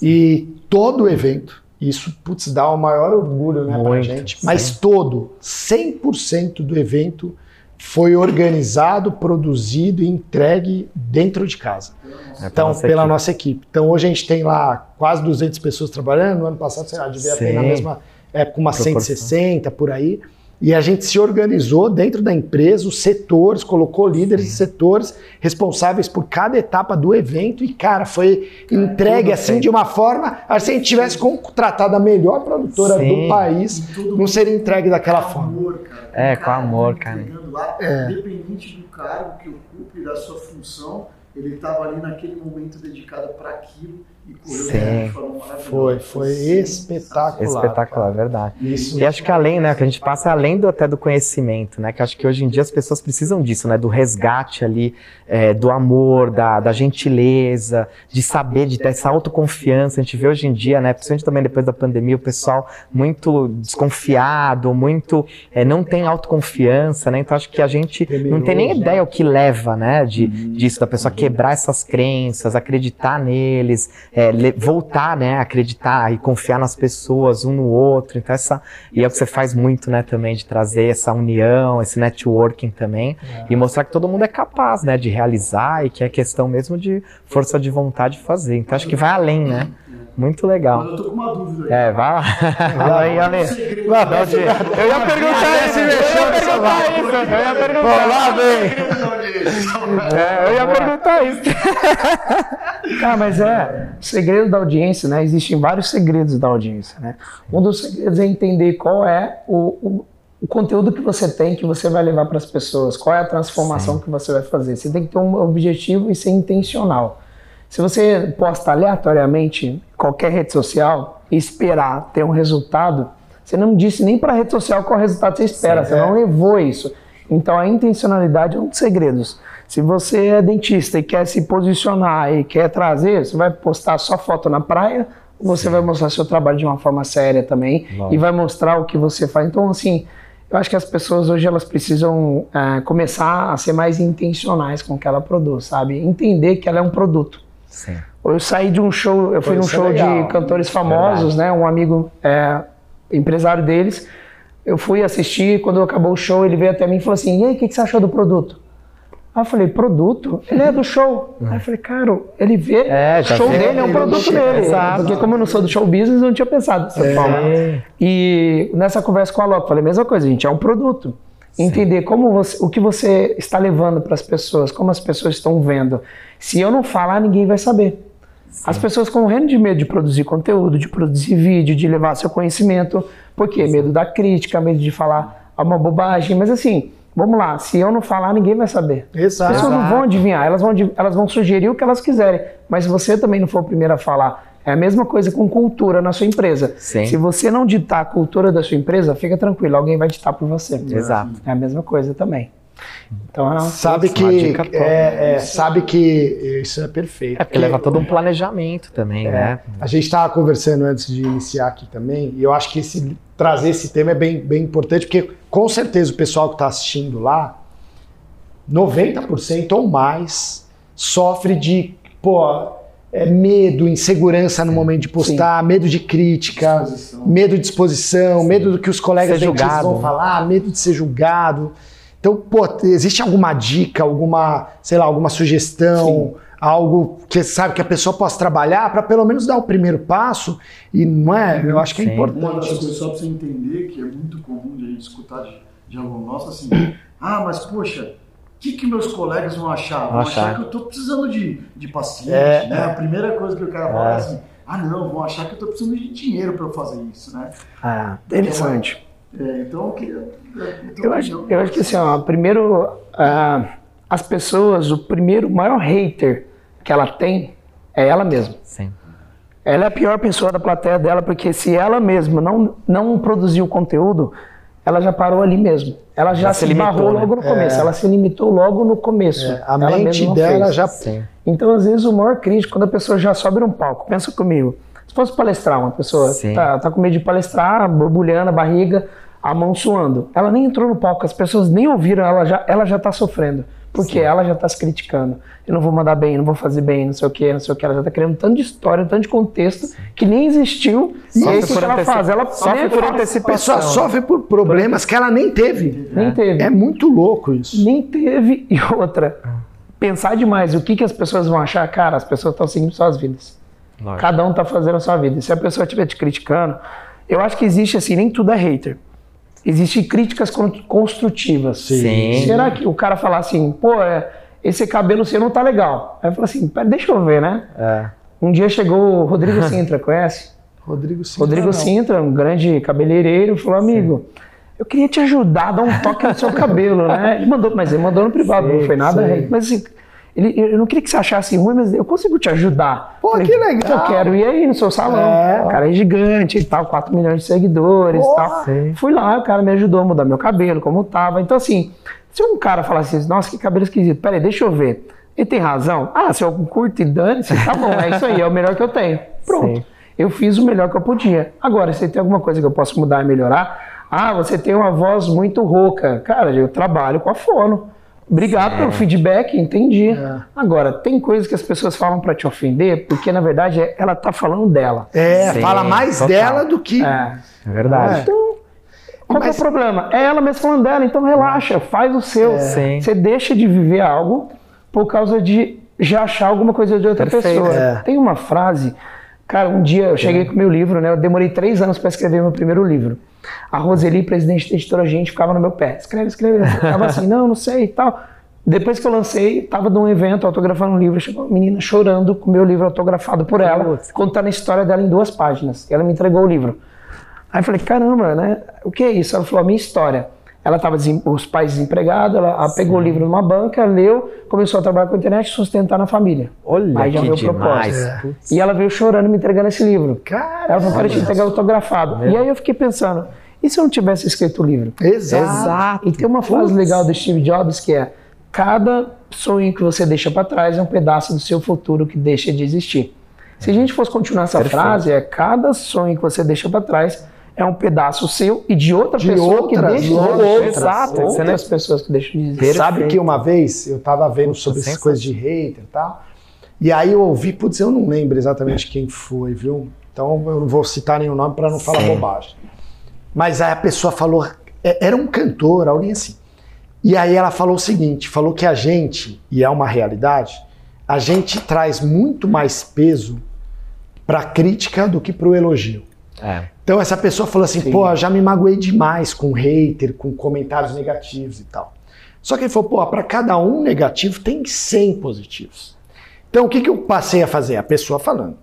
S1: e todo o evento, isso putz, dá o maior orgulho né, pra
S2: Muito,
S1: gente,
S2: sim.
S1: mas todo, 100% do evento foi organizado, produzido e entregue dentro de casa.
S2: É
S1: Então,
S2: nossa
S1: pela
S2: equipe.
S1: nossa equipe. Então, hoje a gente tem lá quase 200 pessoas trabalhando. No ano passado, sei lá, devia ter na mesma época umas
S2: Proporção.
S1: 160 por aí. E a gente se organizou dentro da empresa, os setores, colocou líderes de setores responsáveis por cada etapa do evento. E, cara, foi entregue
S2: tudo
S1: assim de uma forma. Se a gente tivesse contratado a melhor produtora
S2: Sim.
S1: do país, não seria entregue daquela forma.
S4: amor, cara.
S2: É, com
S4: cara
S2: amor, cara.
S4: Lá,
S1: É.
S4: Independente do cargo que ocupe, da sua função, ele estava ali naquele momento dedicado para aquilo
S2: Sim.
S1: Foi, foi espetacular.
S2: Espetacular, é verdade.
S1: Isso.
S2: E acho que além, né, que a gente passa além do, até do conhecimento, né, que acho que hoje em dia as pessoas precisam disso, né, do resgate ali, é, do amor, da, da gentileza, de saber, de ter essa autoconfiança. A gente vê hoje em dia, né, principalmente também depois da pandemia, o pessoal muito desconfiado, muito, é, não tem autoconfiança, né, então acho que a gente não tem nem
S1: Temeroso,
S2: ideia o que leva, né, de, disso, da pessoa quebrar essas crenças, acreditar neles, é, le- voltar, né, acreditar e confiar nas pessoas, um no outro. Então essa e é o que você faz muito, né, também de trazer essa união, esse networking também e mostrar que todo mundo é capaz, né, de realizar e que é questão mesmo de força de vontade de fazer. Então acho que vai além, né? Muito legal.
S4: Mas eu tô com uma dúvida aí.
S2: É, vai lá.
S3: Fala aí, Ale.
S2: Eu ia perguntar isso, eu ia perguntar isso, eu ia perguntar.
S1: lá vem.
S2: É, eu ia perguntar isso.
S3: Ah, mas é, segredo da audiência, né? Existem vários segredos da audiência, né? Um dos segredos é entender qual é o, o, o conteúdo que você tem que você vai levar para as pessoas, qual é a transformação que você vai fazer. Você tem que ter um objetivo e ser intencional. Se você posta aleatoriamente qualquer rede social e esperar ter um resultado, você não disse nem para a rede social qual resultado você espera, você não levou isso. Então a intencionalidade é um dos segredos. Se você é dentista e quer se posicionar e quer trazer, você vai postar só foto na praia, você vai mostrar seu trabalho de uma forma séria também e vai mostrar o que você faz. Então, assim, eu acho que as pessoas hoje elas precisam eh, começar a ser mais intencionais com o que ela produz, sabe? Entender que ela é um produto.
S2: Sim.
S3: Eu saí de um show, eu fui num
S1: é
S3: show
S1: legal.
S3: de cantores famosos, né? Um amigo é, empresário deles. Eu fui assistir, quando acabou o show, ele veio até mim e falou assim: E aí, o que, que você achou do produto? Aí eu falei, produto? Ele é do show. Aí eu falei, cara, ele vê,
S2: É,
S3: show
S2: vê,
S3: dele é um produto dele.
S2: exato.
S3: Porque como eu não sou do show business, eu não tinha pensado dessa forma. E nessa conversa com a Loki, falei, mesma coisa, gente, é um produto. Entender como você, o que você está levando para as pessoas, como as pessoas estão vendo. Se eu não falar, ninguém vai saber. As pessoas ficam morrendo de medo de produzir conteúdo, de produzir vídeo, de levar seu conhecimento. Por quê? Medo da crítica, medo de falar uma bobagem. Mas assim, vamos lá, se eu não falar, ninguém vai saber. As
S1: Exato.
S3: pessoas não vão adivinhar, elas vão, elas vão sugerir o que elas quiserem. Mas se você também não for o primeiro a falar, é a mesma coisa com cultura na sua empresa.
S2: Sim.
S3: Se você não ditar a cultura da sua empresa, fica tranquilo, alguém vai ditar por você.
S2: Exato.
S3: É a mesma coisa também. Então, é uma-
S1: Sabe que,
S2: dica top.
S1: é, é, sabe que isso é perfeito.
S2: É porque leva todo um planejamento também, né?
S1: A gente estava conversando antes de iniciar aqui também, e eu acho que esse- trazer esse tema é bem, bem importante, porque com certeza o pessoal que está assistindo lá, 90% ou mais, sofre de pô, é, medo, insegurança no momento de postar, medo de crítica,
S4: Disposição.
S1: medo de exposição, medo do que os colegas dentistas vão
S2: né?
S1: falar, medo de ser julgado. Então, pô, existe alguma dica, alguma, sei lá, alguma sugestão, algo que sabe que a pessoa possa trabalhar para pelo menos dar o primeiro passo? E não é? Eu acho que é
S2: Sim.
S4: Uma das
S1: importante.
S4: coisas, só pra você entender, que é muito comum de a gente escutar de, de aluno nosso, assim, ah, mas poxa, o que, que meus colegas vão achar? Vão achar,
S2: achar.
S4: que eu tô precisando de, de paciente,
S1: É,
S4: né? A primeira coisa que o cara fala é
S2: É.
S4: assim, ah não, vão achar que eu tô precisando de dinheiro para eu fazer isso, né?
S3: Ah, interessante.
S4: É, então eu queria... então,
S3: Eu acho, eu acho que assim, ó, primeiro, ah, as pessoas, o primeiro, o maior hater que ela tem é ela mesma.
S2: Sim.
S3: Ela é a pior pessoa da plateia dela, porque se ela mesma não, não produziu conteúdo, ela já parou ali mesmo. Ela já,
S2: Já
S3: se
S2: se limitou,
S3: barrou
S2: né?
S3: logo no começo. Ela se limitou logo no começo.
S1: É, a
S3: Ela
S1: mente
S3: não
S1: dela
S3: fez.
S1: já.
S2: Sim.
S3: Então, às vezes, o maior crítico, quando a pessoa já sobe num palco, pensa comigo. Se fosse palestrar, uma pessoa tá, tá com medo de palestrar, borbulhando a barriga, a mão suando. Ela nem entrou no palco, as pessoas nem ouviram, ela já, ela já tá sofrendo. Porque ela já tá se criticando. Eu não vou mandar bem, não vou fazer bem, não sei o que, não sei o que. Ela já tá criando tanto de história, tanto de contexto que nem existiu. E aí, o que ela faz? Ela
S2: sofre
S3: nem
S2: por antecipação.
S1: pessoa sofre por problemas que ela nem teve.
S3: Nem teve.
S1: É muito louco isso.
S3: Nem teve. E outra, pensar demais. O que, que as pessoas vão achar? Cara, as pessoas estão seguindo suas vidas.
S2: Lógico.
S3: Cada um tá fazendo a sua vida. E se a pessoa estiver te criticando, eu acho que existe assim, nem tudo é hater. Existem críticas con- construtivas.
S2: Sim.
S3: Será que o cara falar assim, pô, é, esse cabelo seu não tá legal? Aí eu falo assim, pera, deixa eu ver, né?
S2: É.
S3: Um dia chegou o Rodrigo Sintra, conhece?
S1: Rodrigo Sintra.
S3: Rodrigo
S1: não.
S3: Sintra, um grande cabeleireiro, falou, amigo, eu queria te ajudar a dar um toque no seu cabelo, né? Ele mandou, mas ele mandou no privado,
S1: Sei,
S3: não foi nada. Mas assim, ele, eu não queria que você achasse ruim, mas eu consigo te ajudar.
S1: Pô,
S3: Falei,
S1: que legal.
S3: Eu quero ir aí no seu salão.
S1: É.
S3: O cara é gigante e tal, 4 milhões de seguidores
S1: Pô,
S3: e tal.
S2: sim.
S3: Fui lá, o cara me ajudou a mudar meu cabelo, como tava. Então assim, se um cara falar assim, nossa, que cabelo esquisito, peraí, deixa eu ver. Ele tem razão? Ah, se eu curto e dane-se, tá bom, é isso aí, é o melhor que eu tenho. Pronto.
S2: Sim.
S3: Eu fiz o melhor que eu podia. Agora, se tem alguma coisa que eu posso mudar e melhorar, ah, você tem uma voz muito rouca. Cara, eu trabalho com a fono. Obrigado pelo feedback, entendi.
S1: É.
S3: Agora, tem coisas que as pessoas falam pra te ofender, porque na verdade é- ela tá falando dela.
S1: É,
S2: Sim,
S1: fala mais
S2: total.
S1: dela do que.
S3: É.
S2: É verdade.
S1: É.
S3: Então, qual que é
S1: Mas-
S3: o problema? É ela mesma falando dela, então relaxa, faz o seu.
S2: Sim.
S3: Você deixa de viver algo por causa de já achar alguma coisa de outra
S2: Perfeito.
S3: pessoa.
S1: É.
S3: Tem uma frase, cara, um dia eu cheguei com o meu livro, né? Eu demorei três anos para escrever meu primeiro livro. A Roseli, presidente da editora Gente, ficava no meu pé. Escreve, escreve. Eu ficava assim, não, não sei e tal. Depois que eu lancei, tava num evento autografando um livro, chegou uma menina chorando com o meu livro autografado por ela, contando a história dela em duas páginas. Ela me entregou o livro. Aí eu falei, caramba, né? O que é isso? Ela falou, a minha história. Ela estava os pais desempregados, ela, ela pegou o livro numa banca, leu, começou a trabalhar com a internet e sustentar na família.
S2: Olha
S3: Aí já
S2: que
S3: veio
S2: demais.
S3: propósito. E ela veio chorando me entregando esse livro.
S1: Cara,
S3: Ela falou, cara, te entregar autografado. E aí eu fiquei pensando, e se eu não tivesse escrito o livro?
S1: exato.
S2: Exato.
S3: E tem uma frase legal do Steve Jobs que é: cada sonho que você deixa para trás é um pedaço do seu futuro que deixa de existir. Se a gente fosse continuar essa
S2: Perfeito.
S3: frase, é cada sonho que você deixa para trás é um pedaço seu e de outra
S1: De
S3: pessoa que
S1: outras,
S3: deixa
S1: outras.
S3: existir.
S2: Exato.
S3: Outras pessoas que deixam de existir.
S1: Sabe que uma vez eu tava vendo sobre essas coisas de hater e tal, e aí eu ouvi, putz, eu não lembro exatamente quem foi, viu? Então eu não vou citar nenhum nome para não falar
S2: Sim.
S1: bobagem. Mas aí a pessoa falou, é- era um cantor, alguém assim. E aí ela falou o seguinte, falou que a gente, e é uma realidade, a gente traz muito mais peso para a crítica do que para o elogio.
S2: É.
S1: Então essa pessoa falou assim, pô, eu já me magoei demais com hater, com comentários negativos e tal. Só que ele falou, pô, para cada um negativo tem 100 positivos. Então o que, que eu passei a fazer? A pessoa falando.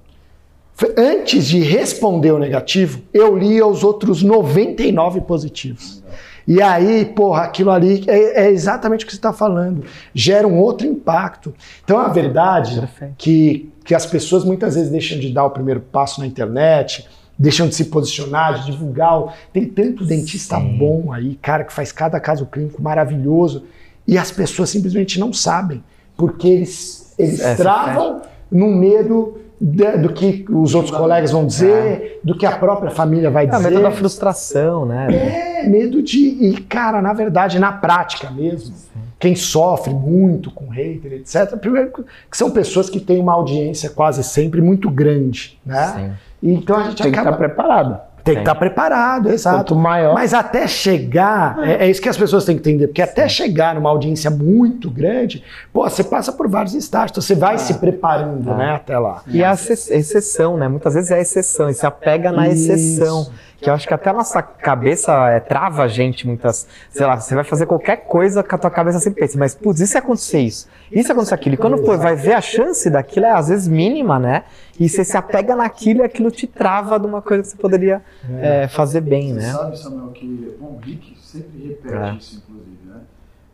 S1: Antes de responder o negativo, eu lia os outros 99 positivos. E aí, porra, aquilo ali é, é exatamente o que você está falando. Gera um outro impacto. Então, a verdade
S2: Perfeito.
S1: que, que as pessoas muitas vezes deixam de dar o primeiro passo na internet, deixam de se posicionar, de divulgar. Tem tanto dentista
S2: Sim.
S1: bom aí, cara, que faz cada caso clínico maravilhoso. E as pessoas simplesmente não sabem, porque eles, eles
S2: É,
S1: travam no medo de- do que os outros colegas vão dizer, do que a própria família vai
S2: É
S1: dizer.
S2: medo da frustração, né?
S1: É, medo de. E, cara, na verdade, na prática mesmo, quem sofre muito com hater, etc., primeiro que são pessoas que têm uma audiência quase sempre muito grande, né?
S2: Sim.
S1: Então a gente
S3: Tem que
S1: acaba.
S3: estar preparado.
S1: Tem que estar preparado, exato.
S3: Quanto maior.
S1: Mas até chegar, é, é isso que as pessoas têm que entender, porque até chegar numa audiência muito grande, pô, você passa por vários estágios, então você vai se preparando,
S2: Ah.
S1: né, até lá.
S2: E a exce- exceção, né? Muitas vezes é a exceção, e se apega na
S1: Isso.
S2: Que eu acho que até a nossa cabeça é, trava a gente muitas. Sei lá, você vai fazer qualquer coisa que a tua cabeça sempre pensa, mas putz, e se acontecer isso? Se acontecer aquilo? E quando vai ver a chance daquilo é às vezes mínima, né? E você se apega naquilo e aquilo te trava de uma coisa que você poderia é, fazer bem,
S4: Você
S2: né?
S4: sabe, Samuel, que bom, o Rick sempre repete
S2: É.
S4: isso, inclusive, né?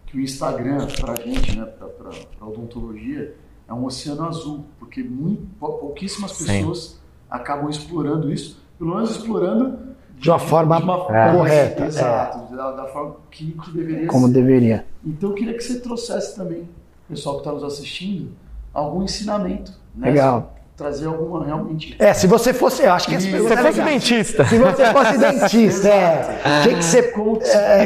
S4: Que o Instagram, pra gente, né, pra, pra, pra odontologia, é um oceano azul, porque muito, pou- pouquíssimas
S2: Sim.
S4: pessoas acabam explorando isso, pelo menos explorando
S1: De uma forma
S2: É.
S1: correta, é.
S4: Exato, da, da forma que, que deveria
S3: Como
S4: ser.
S3: deveria.
S4: Então eu queria que você trouxesse também, pessoal que está nos assistindo, algum ensinamento. Né?
S3: Legal.
S4: Trazer alguma realmente.
S1: É, se você fosse, eu acho que essa
S4: Se
S1: pergunta
S2: Se
S1: é
S2: fosse
S1: legal.
S2: dentista.
S1: Se você fosse dentista, é. O que, que você.
S4: Como que você
S1: É,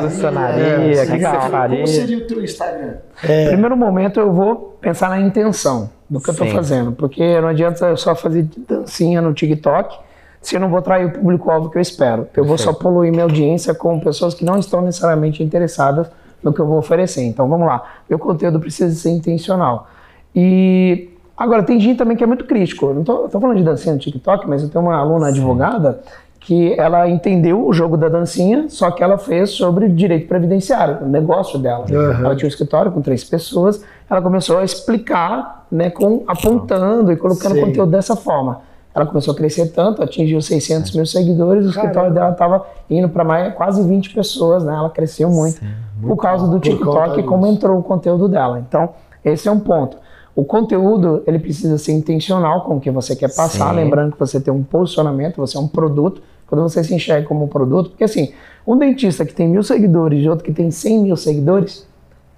S4: posicionaria? É,
S2: o que
S4: legal.
S2: você faria?
S4: Como seria o teu Instagram?
S1: É.
S3: Primeiro momento eu vou pensar na intenção do que eu estou
S2: Sim.
S3: fazendo, porque não adianta eu só fazer dancinha no TikTok se eu não vou atrair o público-alvo que eu espero. Eu vou só poluir minha audiência com pessoas que não estão necessariamente interessadas no que eu vou oferecer. Então vamos lá, meu conteúdo precisa ser intencional. E agora tem gente também que é muito crítico. Eu não tô, eu tô falando de dancinha no TikTok, mas eu tenho uma aluna advogada que ela entendeu o jogo da dancinha, só que ela fez sobre direito previdenciário, o negócio dela.
S1: Uhum.
S3: Ela tinha um escritório com três pessoas, ela começou a explicar, né, com, apontando e colocando
S1: Sim.
S3: conteúdo dessa forma. Ela começou a crescer tanto, atingiu 600 mil seguidores, o escritório dela estava indo para mais quase 20 pessoas, né? Ela cresceu muito, por causa do TikTok e como entrou o conteúdo dela. Então, esse é um ponto. O conteúdo, ele precisa ser intencional com o que você quer passar,
S2: Sim.
S3: lembrando que você tem um posicionamento, você é um produto, quando você se enxerga como um produto, porque assim, um dentista que tem mil seguidores e outro que tem 100 mil seguidores,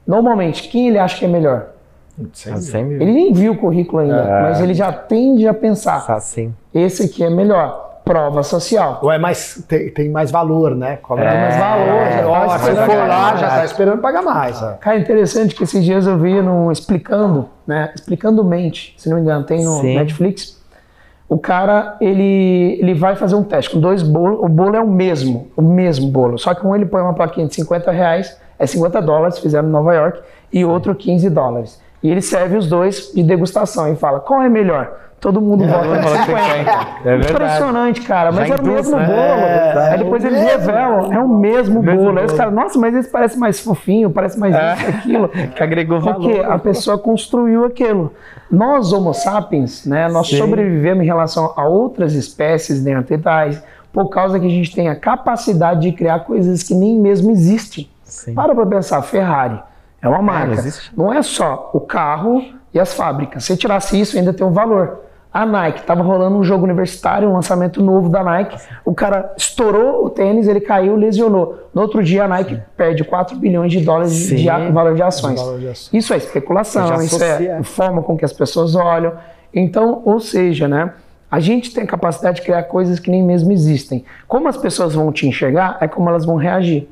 S3: normalmente, quem ele acha que é melhor?
S2: Sempre
S3: Ele nem viu o currículo ainda,
S2: É.
S3: mas ele já tende a pensar,
S2: assim.
S3: esse aqui é melhor. prova social.
S1: Ou é mais, tem, tem mais valor, né? Cobra
S3: É, mais valor,
S1: É,
S3: já
S1: ó,
S3: tá
S1: se
S3: esperando
S1: for
S3: pagar
S1: lá,
S3: mais.
S1: já tá esperando pagar mais. ó.
S3: Cara, interessante que esses dias eu vi no Explicando, né? Explicando Mente, se não me engano, tem no
S2: Sim.
S3: Netflix. O cara, ele, ele vai fazer um teste com dois bolos. O bolo é o mesmo, o mesmo bolo. Só que um ele põe uma plaquinha de 50 reais, é 50 dólares, fizeram em Nova York, e outro 15 dólares. E ele serve os dois de degustação e fala, qual é melhor? Todo mundo em
S2: vota em
S3: 50.
S2: 50. É verdade.
S3: Impressionante, cara. Mas
S2: Já
S3: é o mesmo
S2: né?
S3: bolo.
S1: É,
S3: Aí depois eles revelam, é o mesmo
S2: Mesmo
S3: bolo. Aí os
S2: bolo.
S3: caras, nossa, mas esse parece mais fofinho, parece mais isso, aquilo.
S2: Que agregou
S3: Porque
S2: valor.
S3: a pessoa construiu aquilo. Nós, Homo sapiens, né, nós
S2: Sim.
S3: sobrevivemos em relação a outras espécies neandertais por causa que a gente tem a capacidade de criar coisas que nem mesmo existem.
S2: Sim.
S3: Para pra pensar, Ferrari é uma marca.
S2: existe.
S3: Não é só o carro e as fábricas. Se tirasse isso, ainda tem um valor. A Nike, estava rolando um jogo universitário, um lançamento novo da Nike. O cara estourou o tênis, ele caiu, lesionou. No outro dia, a Nike perde 4 bilhões de dólares de,
S2: Sim.
S3: de valor de ações. Isso é especulação, isso é forma com que as pessoas olham. Então, ou seja, né? A gente tem a capacidade de criar coisas que nem mesmo existem. Como as pessoas vão te enxergar, é como elas vão reagir.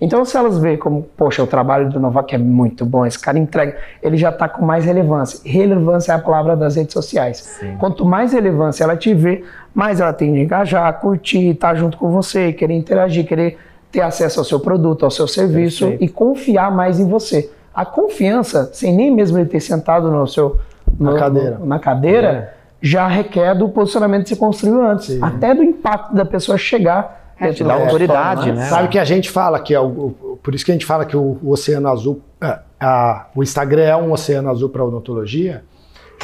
S3: Então, se elas veem como, poxa, o trabalho do Novak é muito bom, esse cara entrega, ele já está com mais relevância. Relevância é a palavra das redes sociais. Quanto mais relevância ela te vê, mais ela tem de engajar, curtir, estar junto com você, querer interagir, querer ter acesso ao seu produto, ao seu serviço
S2: Perfeito.
S3: e confiar mais em você. A confiança, sem nem mesmo ele ter sentado no seu
S1: Na
S3: no-
S1: cadeira.
S3: no- na cadeira, já requer do posicionamento que você construiu antes,
S1: Sim.
S3: até do impacto da pessoa chegar.
S2: É, te dá
S3: da
S2: autoridade, né?
S1: Sabe que a gente fala que é o, o- por isso que a gente fala que o, o oceano azul, é, a- o Instagram é um oceano azul para a odontologia,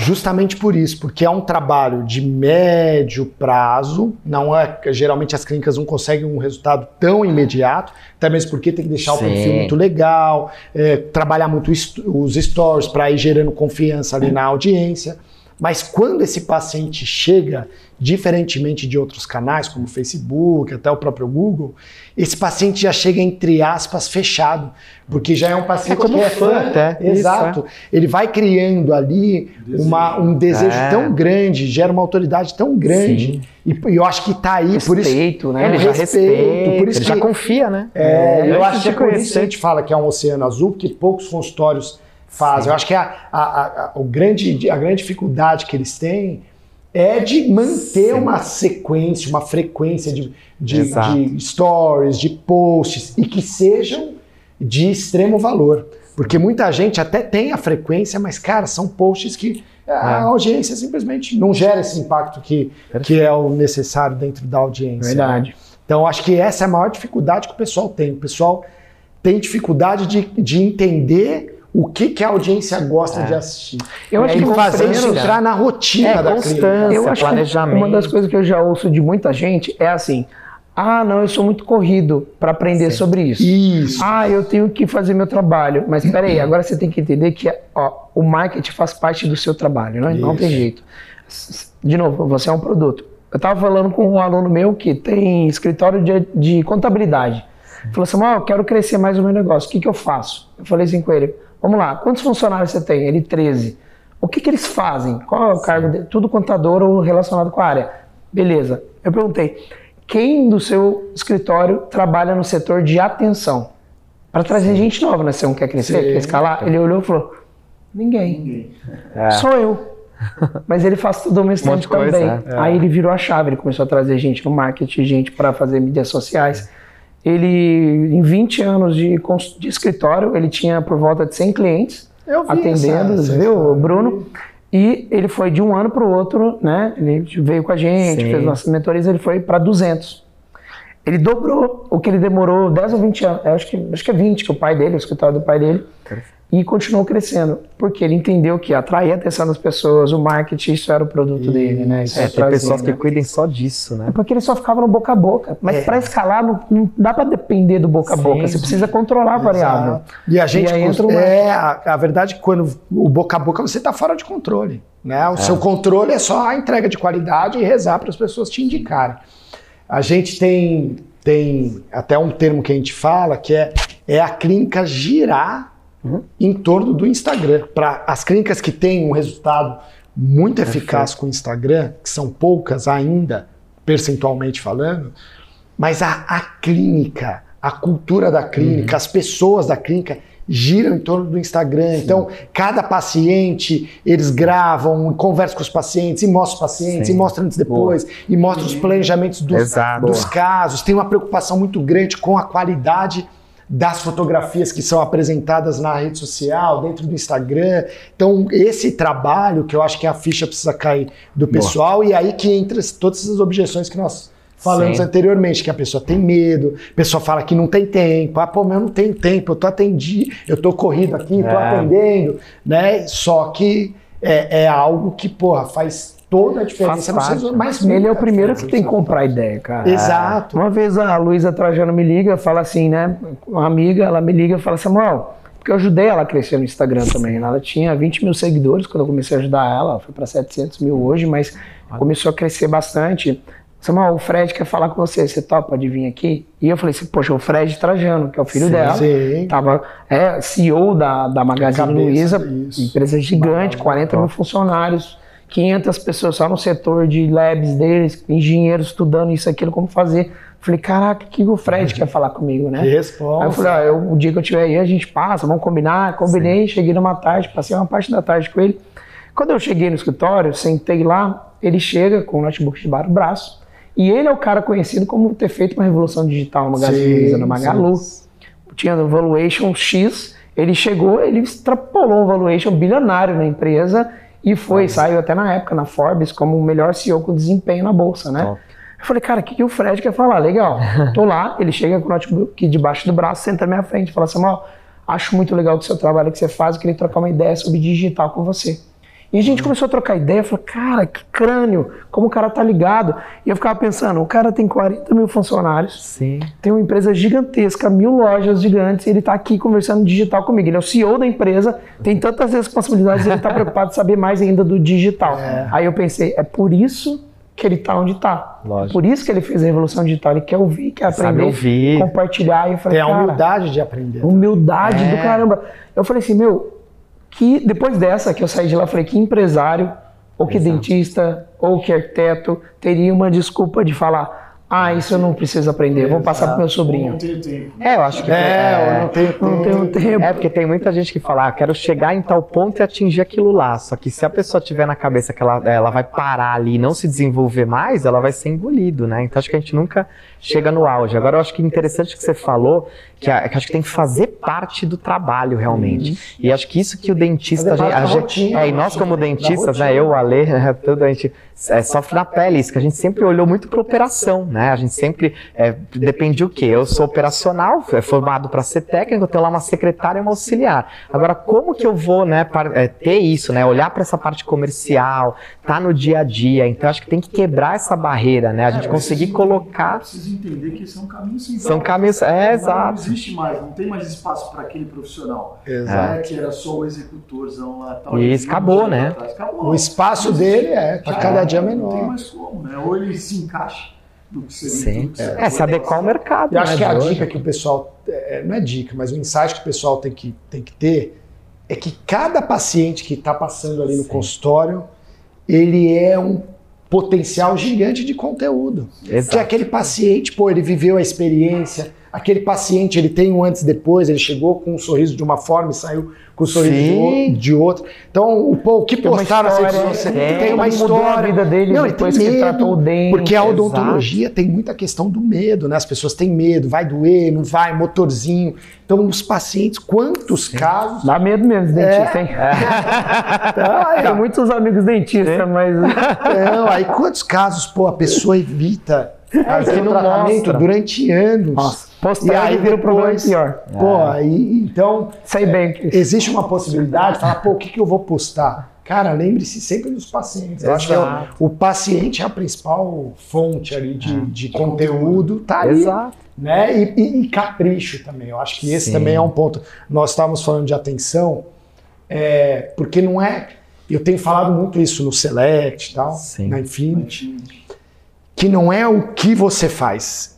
S1: justamente por isso, porque é um trabalho de médio prazo, não é geralmente as clínicas não conseguem um resultado tão imediato, até mesmo porque tem que deixar o
S2: Sim.
S1: perfil muito legal, é, trabalhar muito os stories para ir gerando confiança ali na audiência. Mas quando esse paciente chega, diferentemente de outros canais, como o Facebook, até o próprio Google, esse paciente já chega, entre aspas, fechado. Porque já é um paciente
S2: É como
S1: que é
S2: fã,
S1: fã.
S2: até.
S1: Exato. Ele vai criando ali uma- um desejo
S2: É.
S1: tão grande, gera uma autoridade tão grande. E, e eu acho que tá aí, por isso.
S3: Respeito, né?
S2: Ele
S1: o
S2: já
S1: respeito,
S2: respeita,
S1: por isso
S2: ele já
S1: que-
S2: confia, né?
S1: É, eu
S2: Antes
S1: acho que é por isso a gente fala que é um oceano azul, porque poucos consultórios fazem. Eu acho que a, a, a, o grande, a grande dificuldade que eles têm é de manter uma sequência, uma frequência de, de, de stories, de posts, e que sejam de extremo valor. Porque muita gente até tem a frequência, mas, cara, são posts que a
S2: É.
S1: audiência simplesmente não gera esse impacto que, que é o necessário dentro da audiência.
S3: Verdade.
S1: Então, acho que essa é a maior dificuldade que o pessoal tem. O pessoal tem dificuldade de, de entender o que, que a audiência gosta de assistir.
S3: Eu
S1: e
S3: acho que
S1: fazer entrar na rotina
S2: É,
S1: da
S2: constância.
S3: Eu acho
S2: planejamento.
S3: uma das coisas que eu já ouço de muita gente é assim: ah, não, eu sou muito corrido para aprender sobre isso.
S1: Isso.
S3: Ah, eu tenho que fazer meu trabalho. Mas peraí, agora você tem que entender que ó, o marketing faz parte do seu trabalho, né? não tem jeito. De novo, você é um produto. Eu estava falando com um aluno meu que tem escritório de, de contabilidade. Ele Falou assim, "Mal, eu quero crescer mais o meu negócio, o que, que eu faço? Eu falei assim com ele, vamos lá, quantos funcionários você tem? Ele, 13. O que, que eles fazem? Qual é o cargo dele? Tudo contador ou relacionado com a área. Beleza. Eu perguntei, quem do seu escritório trabalha no setor de atenção? Para trazer gente nova, né? Você não quer crescer,
S1: Sim.
S3: quer escalar? Ele olhou e falou, ninguém.
S2: É.
S3: Sou eu. Mas ele faz tudo ao mesmo
S2: Um
S3: tempo
S2: de coisa,
S3: também.
S2: é.
S3: Aí ele virou a chave, ele começou a trazer gente no marketing, gente para fazer mídias sociais. Ele, em 20 anos de, de escritório, ele tinha por volta de 100 clientes
S1: Eu vi
S3: atendendo,
S1: essa- essa
S3: viu,
S1: história.
S3: Bruno? E ele foi de um ano para o outro, né? Ele veio com a gente,
S2: Sim.
S3: fez nossas mentorias, ele foi para 200. Ele dobrou o que ele demorou 10 ou 20 anos, eu acho que, acho que é 20, que o pai dele, o escritório do pai dele, e continuou crescendo, porque ele entendeu que atrair a atenção das pessoas, o marketing, isso era o produto dele, né? Isso
S2: É, tem pessoas que
S3: né?
S2: cuidem só disso, né?
S3: É porque ele só ficava no boca a boca. Mas
S1: É.
S3: para escalar, não, não dá para depender do boca a boca. Você precisa controlar a variável.
S1: Exato. E a gente.
S3: E entra
S1: é, a, a verdade é que quando o boca a boca você está fora de controle. Né? O seu controle é só a entrega de qualidade e rezar para as pessoas te indicarem. A gente tem, tem até um termo que a gente fala que é, é a clínica girar em torno do Instagram. Para as clínicas que têm um resultado muito eficaz com o Instagram, que são poucas ainda, percentualmente falando, mas a, a clínica, a cultura da clínica,
S2: Uhum.
S1: as pessoas da clínica giram em torno do Instagram. Então, cada paciente, eles gravam, conversam com os pacientes, e mostram os pacientes,
S2: Sim.
S1: e mostram antes e depois, e mostram os planejamentos dos, dos casos. Tem uma preocupação muito grande com a qualidade das fotografias que são apresentadas na rede social, dentro do Instagram. Então, esse trabalho que eu acho que a ficha precisa cair do pessoal, e aí que entra todas essas objeções que nós falamos
S2: Sim.
S1: anteriormente, que a pessoa tem medo, a pessoa fala que não tem tempo, ah, pô, mas eu não tenho tempo, eu tô atendi, eu tô corrido aqui, tô
S2: É.
S1: atendendo, né? Só que é, é algo que, porra, faz toda a diferença.
S2: Faz
S1: mas
S3: Ele é o primeiro que tem que comprar ideia, cara.
S1: Exato.
S3: Uma vez a Luísa Trajano me liga, fala assim, né? Uma amiga, ela me liga e fala, Samuel, porque eu ajudei ela a crescer no Instagram também. né? Ela tinha 20 mil seguidores quando eu comecei a ajudar ela, ela foi para 700 mil hoje, mas começou a crescer bastante. Samuel, o Fred quer falar com você, você topa de vir aqui? E eu falei assim, poxa, o Fred Trajano, que é o filho
S2: Sim,
S3: dela,
S1: sim.
S3: tava é, CEO da, da Magazine Luiza, empresa gigante, 40 mil funcionários, 500 pessoas só no setor de labs deles, engenheiros estudando isso, aquilo, como fazer. Falei, caraca, o que o Fred quer falar comigo, né?
S1: Que
S3: Aí eu
S1: resposta.
S3: falei, ah, eu- o dia que eu estiver aí, a gente passa, vamos combinar. Combinei, cheguei numa tarde, passei uma parte da tarde com ele. Quando eu cheguei no escritório, sentei lá, ele chega com o notebook debaixo do braço. E ele é o cara conhecido como ter feito uma revolução digital no Magazine
S1: Sim,
S3: no Magalu.
S1: sim.
S3: Tinha o valuation X, ele chegou, ele extrapolou um valuation bilionário na empresa e foi, saiu até na época na Forbes como o melhor CEO com desempenho na bolsa, né?
S2: Top.
S3: Eu falei, cara, o que, que o Fred quer falar? Legal. Tô lá, ele chega com o notebook debaixo do braço, senta na minha frente e fala assim, acho muito legal o seu trabalho que você faz, eu queria trocar uma ideia sobre digital com você. E a gente começou a trocar ideia, falei, cara, que crânio, como o cara tá ligado. E eu ficava pensando, o cara tem 40 mil funcionários,
S2: Sim.
S3: tem uma empresa gigantesca, mil lojas gigantes, e ele está aqui conversando digital comigo. Ele é o CEO da empresa, tem tantas responsabilidades, ele está preocupado em saber mais ainda do digital. Aí eu pensei, é por isso que ele está onde está.
S2: Lógico.
S3: Por isso que ele fez a revolução digital. Ele quer ouvir, quer
S2: Sabe
S3: aprender,
S2: ouvir.
S3: compartilhar. E eu falei,
S1: Tem a humildade de aprender.
S3: humildade
S2: É.
S3: do caramba. Eu falei assim, meu, que depois dessa que eu saí de lá, falei que empresário, ou que
S2: Exato.
S3: dentista, ou que arquiteto, teria uma desculpa de falar, ah, isso eu não preciso aprender, vou passar pro meu sobrinho.
S4: Não tenho tempo.
S2: É, eu acho que.
S1: É, eu não tenho
S3: Não tenho tempo.
S2: É, porque tem muita gente que fala, ah, quero chegar em tal ponto e atingir aquilo lá. Só que se a pessoa tiver na cabeça que ela, ela vai parar ali e não se desenvolver mais, ela vai ser engolido, né? Então acho que a gente nunca chega no auge. Agora eu acho que interessante que você falou, que, a- que acho que tem que fazer parte do trabalho realmente. E acho que isso que o dentista. A gente- a gente- é, e nós,
S1: da
S2: como dentistas, né? Eu, o Ale, tudo, a gente é, sofre na pele isso, que a gente sempre olhou muito para operação, né? A gente sempre é, depende o quê? Eu sou operacional, é formado para ser técnico, eu tenho lá uma secretária e uma auxiliar. Agora, como que eu vou, né, é, ter isso, né? Olhar para essa parte comercial, tá no dia a dia. Então, acho que tem que quebrar essa barreira, né? A gente
S4: É,
S2: conseguir colocar.
S4: Entender que esse é um caminho sem
S2: São caminhos. É,
S4: Não
S2: exato.
S4: existe mais, não tem mais espaço para aquele profissional.
S1: Exato.
S4: né, que era só o executorzão lá. Tal,
S2: Isso,
S4: E
S2: acabou,
S4: anos
S2: né?
S4: atrás, Acabou.
S1: O espaço dele é, tá cada dia
S4: Não tem
S1: menor.
S4: mais como, né? Ou ele se encaixa no que seria
S2: Sim. É, se adequar ao mercado.
S1: Eu acho
S2: né,
S1: que a dica que o pessoal. é, não é dica, mas o insight que o pessoal tem que, tem que ter é que cada paciente que está passando ali no
S2: Sim.
S1: consultório, ele é um potencial gigante de conteúdo. Que
S2: Exato.
S1: aquele paciente, pô, ele viveu a experiência. Aquele paciente, ele tem um antes e depois, ele chegou com um sorriso de uma forma e saiu com um sorriso de,
S2: Sim.
S1: de outra. Então, o, pô, o que
S3: Tem
S1: postaram nas redes
S3: história,
S1: sociais
S2: é,
S1: tem uma
S3: como mudou a
S1: história.
S3: vida dele
S1: Não,
S3: depois
S1: tem
S3: que
S1: medo,
S3: tratou o dente.
S1: Porque a
S2: Exato.
S1: odontologia tem muita questão do medo, né? As pessoas têm medo, vai doer, não vai, motorzinho. Então, os pacientes, quantos casos.
S3: Dá medo mesmo,
S1: É.
S3: dentista, hein?
S1: Ah, é.
S3: Tenho muitos amigos dentistas, mas
S1: Não, aí quantos casos, pô, a pessoa evita fazer
S2: que
S1: o tratamento
S2: mostra.
S1: durante anos.
S3: Nossa,
S1: E
S3: postar
S1: aí
S3: e vira um problema pior.
S1: pô, aí, então,
S3: Sei bem que
S1: existe uma possibilidade de falar, pô, o que, que eu vou postar? Cara, lembre-se sempre dos pacientes. Eu acho que é o, paciente é a principal fonte ali de, de conteúdo, tá ali.
S2: Exato.
S1: né? E, e- e capricho também. Eu acho que esse
S2: Sim.
S1: também é um ponto. Nós estávamos falando de atenção, é, porque não é. Eu tenho falado muito isso no Select e tal,
S2: Sim.
S1: na Infinity, que não é o que você faz,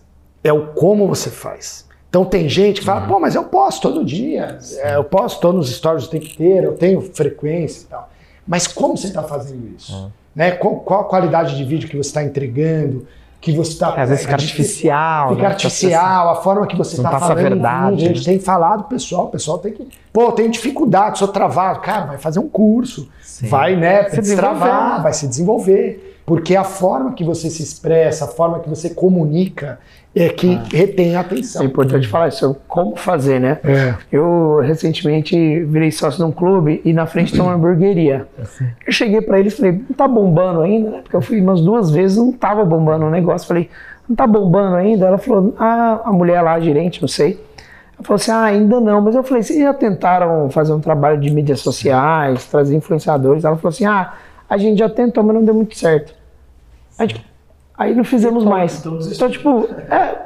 S1: é o como você faz. Então tem gente que fala, pô, mas eu posto todo dia, é, eu posto todos nos stories o tempo inteiro, eu tenho frequência e tal. Mas como você está fazendo isso? Né? Qual, qual a qualidade de vídeo que você está entregando? que você está.
S2: É, às vezes fica artificial.
S1: Fica
S2: né?
S1: artificial, a forma que você
S2: Não
S1: está
S2: passa a verdade,
S1: A gente
S2: né?
S1: tem falado, pessoal, o pessoal tem que. Pô, tenho dificuldade, sou travado. Cara, vai fazer um curso.
S2: Sim.
S1: Vai, né?
S2: Se
S1: destravar, vai se desenvolver. Porque a forma que você se expressa, a forma que você comunica é que retém a
S3: É
S1: atenção.
S3: importante falar isso, como fazer, né?
S1: É.
S3: Eu recentemente virei sócio de um clube e na frente tem uma hamburgueria. Eu cheguei pra ele e falei, não tá bombando ainda? né? Porque eu fui umas duas vezes, não tava bombando o negócio. Falei, não tá bombando ainda? Ela falou, ah, a mulher lá, a gerente, não sei. Ela falou assim, ah, ainda não. Mas eu falei, vocês já tentaram fazer um trabalho de mídias sociais, trazer influenciadores? Ela falou assim, ah, a gente já tentou, mas não deu muito certo. A gente- aí não fizemos mais.
S4: então.
S3: Então, tipo, é,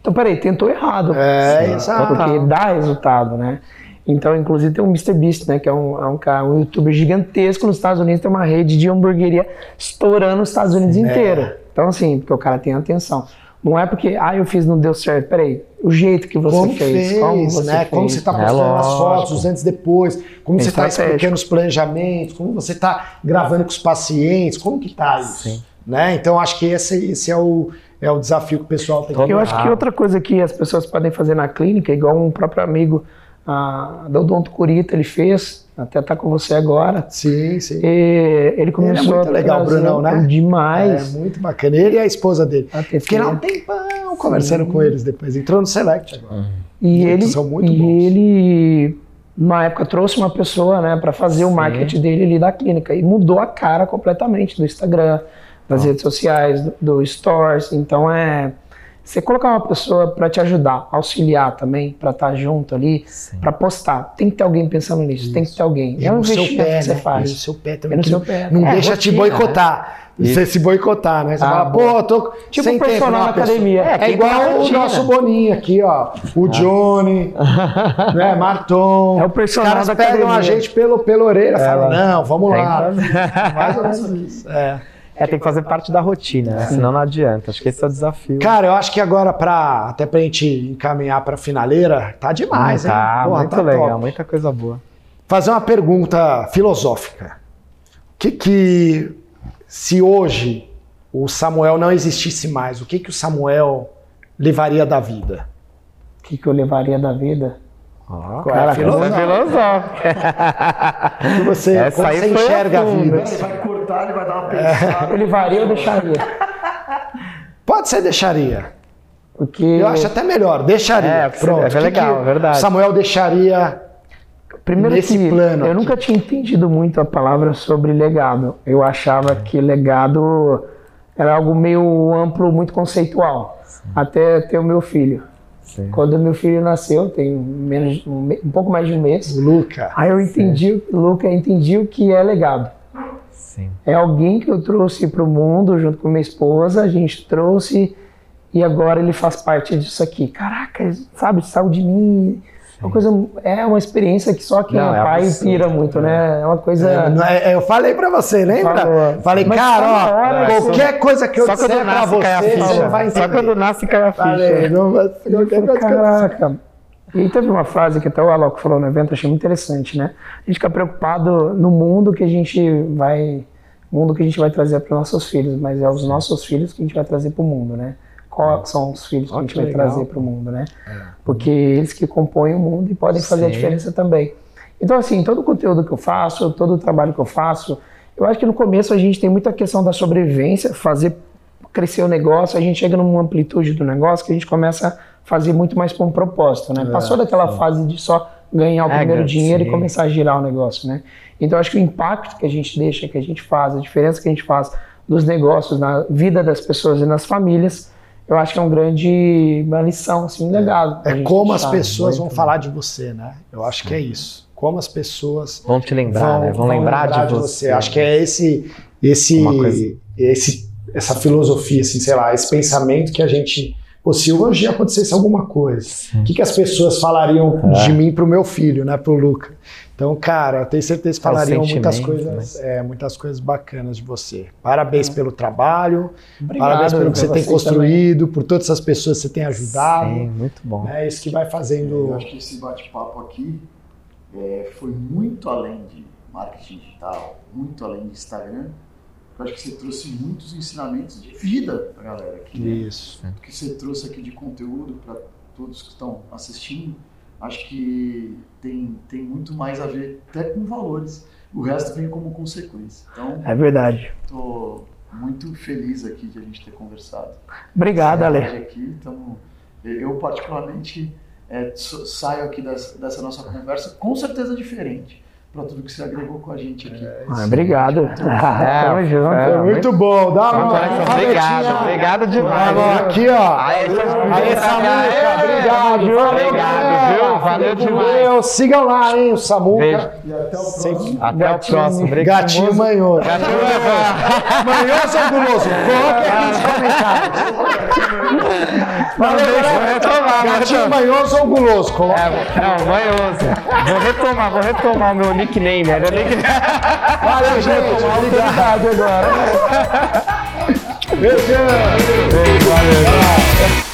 S3: então peraí, tentou errado.
S1: É, exato.
S3: Porque dá resultado, né? Então, inclusive, tem o Mr. Beast, né? Que é um, é um, cara, um youtuber gigantesco nos Estados Unidos, tem uma rede de hamburgueria estourando os Estados Unidos inteiro. Então, assim, porque o cara tem atenção. Não é porque, ah, eu fiz, não deu certo. Peraí, o jeito que você
S1: Como
S3: fez,
S1: fez,
S3: como você
S1: né?
S3: fez.
S1: Como você está
S2: É
S1: postando as
S2: lógico.
S1: fotos, os antes e depois, como
S3: É
S1: você está
S3: estratégico.
S1: explicando os planejamentos, como você está gravando com os pacientes, como que tá isso?
S2: Sim.
S1: Né? Então acho que esse, esse é, o, é o desafio que o pessoal tem que
S3: Eu acho que outra coisa que as pessoas podem fazer na clínica, igual um próprio amigo ah, da Odonto Curita, ele fez, até tá com você agora.
S1: Sim, sim.
S3: E ele começou
S1: muito
S3: a
S1: legal,
S3: trazer
S1: Brunão, né?
S3: Demais.
S1: É muito bacana. Ele e a esposa dele.
S3: Até
S1: Fiquei lá um tempão conversando com eles depois. Entrou no Select agora.
S3: E
S1: Muitos
S3: ele,
S1: são muito
S3: e
S1: bons.
S3: ele, na época, trouxe uma pessoa né, para fazer o marketing dele ali da clínica e mudou a cara completamente do Instagram, das redes sociais, do, do Stores. Então, é você colocar uma pessoa para te ajudar, auxiliar também, para estar junto ali, para postar. Tem que ter alguém pensando nisso, tem que ter alguém.
S1: E
S3: é um investimento
S1: pé,
S3: que você
S1: né?
S3: faz.
S1: E no seu pé também.
S3: É seu pé.
S1: Não
S3: É,
S1: deixa te
S3: rotina,
S1: boicotar. Você se boicotar, né? Você
S3: Ah,
S1: fala, pô, tô
S3: Tipo
S1: sem tempo.
S3: personal
S1: não,
S3: na
S1: a
S3: academia.
S1: É,
S3: É,
S1: igual
S3: ter
S1: o nosso Boninho aqui, ó. O Johnny, né? Marton.
S3: É o personal
S1: Os caras pegam a
S3: academia.
S1: gente pelo, pela orelha e falam, não, vamos lá. Mais ou menos isso. É.
S2: É, tem que fazer parte da rotina, né? senão não adianta. Acho que esse é o desafio.
S1: Cara, eu acho que agora, pra, até pra gente encaminhar pra finaleira, tá demais, hein?
S2: tá,
S1: Porra,
S2: muito
S1: tá
S2: legal,
S1: top.
S2: muita coisa boa.
S1: fazer uma pergunta filosófica. O que que, se hoje o Samuel não existisse mais, o que que o Samuel levaria da vida?
S3: O que, que eu levaria da vida?
S2: Ó,
S3: Cara,
S1: filosófico.
S2: essa é filosófica.
S1: Você,
S2: Essa
S1: como
S2: aí
S1: você
S2: foi
S1: enxerga a vida?
S4: Vai ele vai dar uma pensada.
S3: Eu levaria ou deixaria?
S1: Pode ser deixaria.
S3: Porque
S1: Eu acho até melhor, deixaria.
S2: É,
S1: Pronto.
S2: é legal,
S1: que
S2: é verdade.
S1: Samuel deixaria.
S3: Primeiro
S1: Nesse
S3: que
S1: plano
S3: eu
S1: aqui.
S3: nunca tinha entendido muito a palavra sobre legado. Eu achava que legado era algo meio amplo, muito conceitual. Até ter o meu filho.
S2: Sim.
S3: Quando meu filho nasceu, tem menos, um, um pouco mais de um mês.
S1: Luca.
S3: Aí eu entendi, Luca, entendi o que é legado.
S2: Sim.
S3: É alguém que eu trouxe para o mundo junto com minha esposa, a gente trouxe e agora ele faz parte disso aqui. Caraca, sabe, saiu de mim. Uma coisa, é uma experiência que só quem
S2: Não,
S3: é
S2: é
S3: pai
S2: absurdo.
S3: pira muito, né? É uma coisa.
S1: É, é- é, eu falei pra você, lembra?
S3: Falou.
S1: Falei,
S3: Mas
S1: cara, ó, qualquer coisa que eu
S2: Só
S1: disser
S2: quando
S1: pra
S2: nasce cai a
S1: você,
S2: ficha.
S1: você vai entender.
S2: Só quando nasce cai a
S1: Falei,
S2: ficha.
S1: não vai ser qualquer coisa.
S3: Caraca. E aí teve uma frase que até o Alok falou no evento, achei muito interessante, né? A gente fica preocupado no mundo que a gente vai, mundo que a gente vai trazer para nossos filhos, mas é os nossos filhos que a gente vai trazer para o mundo, né? Quais são os filhos que a gente vai trazer para o mundo, né? Porque eles que compõem o mundo e podem fazer a
S2: Sim.
S3: diferença também. Então, assim, todo o conteúdo que eu faço, todo o trabalho que eu faço, eu acho que no começo a gente tem muita questão da sobrevivência, fazer crescer o negócio, a gente chega numa amplitude do negócio que a gente começa a fazer muito mais para um propósito, né? Passou daquela fase de só ganhar o
S2: É,
S3: primeiro
S2: sim.
S3: dinheiro e começar a girar o negócio, né? Então acho que o impacto que a gente deixa, que a gente faz, a diferença que a gente faz dos negócios na vida das pessoas e nas famílias, eu acho que é um grande uma lição, assim, um legado. pra
S1: É como as pessoas vão
S2: muito
S1: falar de você, né? Eu acho que é isso. Como as pessoas
S2: Vão te lembrar, né? Vão, lembrar, de você.
S1: Acho que é esse, esse,
S2: Uma coisa-
S1: esse, essa filosofia, assim, sei lá, esse pensamento que a gente. Pô, se hoje acontecesse alguma coisa, o que, que as pessoas falariam
S2: É.
S1: de mim pro meu filho, né, pro Luca? Então, cara, eu tenho certeza que
S2: É o
S1: falariam muitas coisas, é, muitas coisas bacanas de você. Parabéns pelo trabalho,
S3: Obrigado
S1: parabéns pelo que você tem construído, por todas essas pessoas que você tem ajudado.
S2: Sim, muito bom.
S1: É isso que vai
S4: Eu
S1: fazendo.
S4: acho que esse bate-papo aqui é, foi muito além de marketing digital, muito além de Instagram. Eu acho que você trouxe muitos ensinamentos de vida pra galera aqui. né?
S1: Isso.
S4: O que você trouxe aqui de conteúdo para todos que estão assistindo, acho que tem, tem muito mais a ver até com valores. O resto vem como consequência. Então,
S3: É verdade.
S4: estou muito feliz aqui de a gente ter conversado.
S3: Obrigado, Ale.
S4: Aqui, então, eu particularmente é, saio aqui dessa, dessa nossa conversa com certeza diferente para tudo que você agregou com a gente aqui.
S3: Ah, obrigado. Tamo junto.
S2: é,
S1: muito bom. Dá uma,
S2: Obrigado, obrigado, demais.
S1: Agora,
S2: viu?
S1: aqui, ó.
S2: Aê,
S1: Samuca, obrigado. Valeu,
S2: Obrigado, viu? Valeu demais.
S1: Deus. Sigam lá, hein, o Samuca.
S2: Beijo.
S4: E até o próximo.
S2: Até
S3: Gatinho.
S2: o próximo. Obrigado.
S1: Gatinho manhoso.
S2: Gatinho
S1: Manhoso ou guloso? Coloque aqui nos comentários. Valeu, Gatinho
S2: retomar.
S1: manhoso ou guloso? Coloque.
S2: É, não, manhoso. Vou retomar, vou retomar o meu nickname. Era nickname.
S1: Valeu, gente. Obrigado agora. Beijo.
S2: Valeu.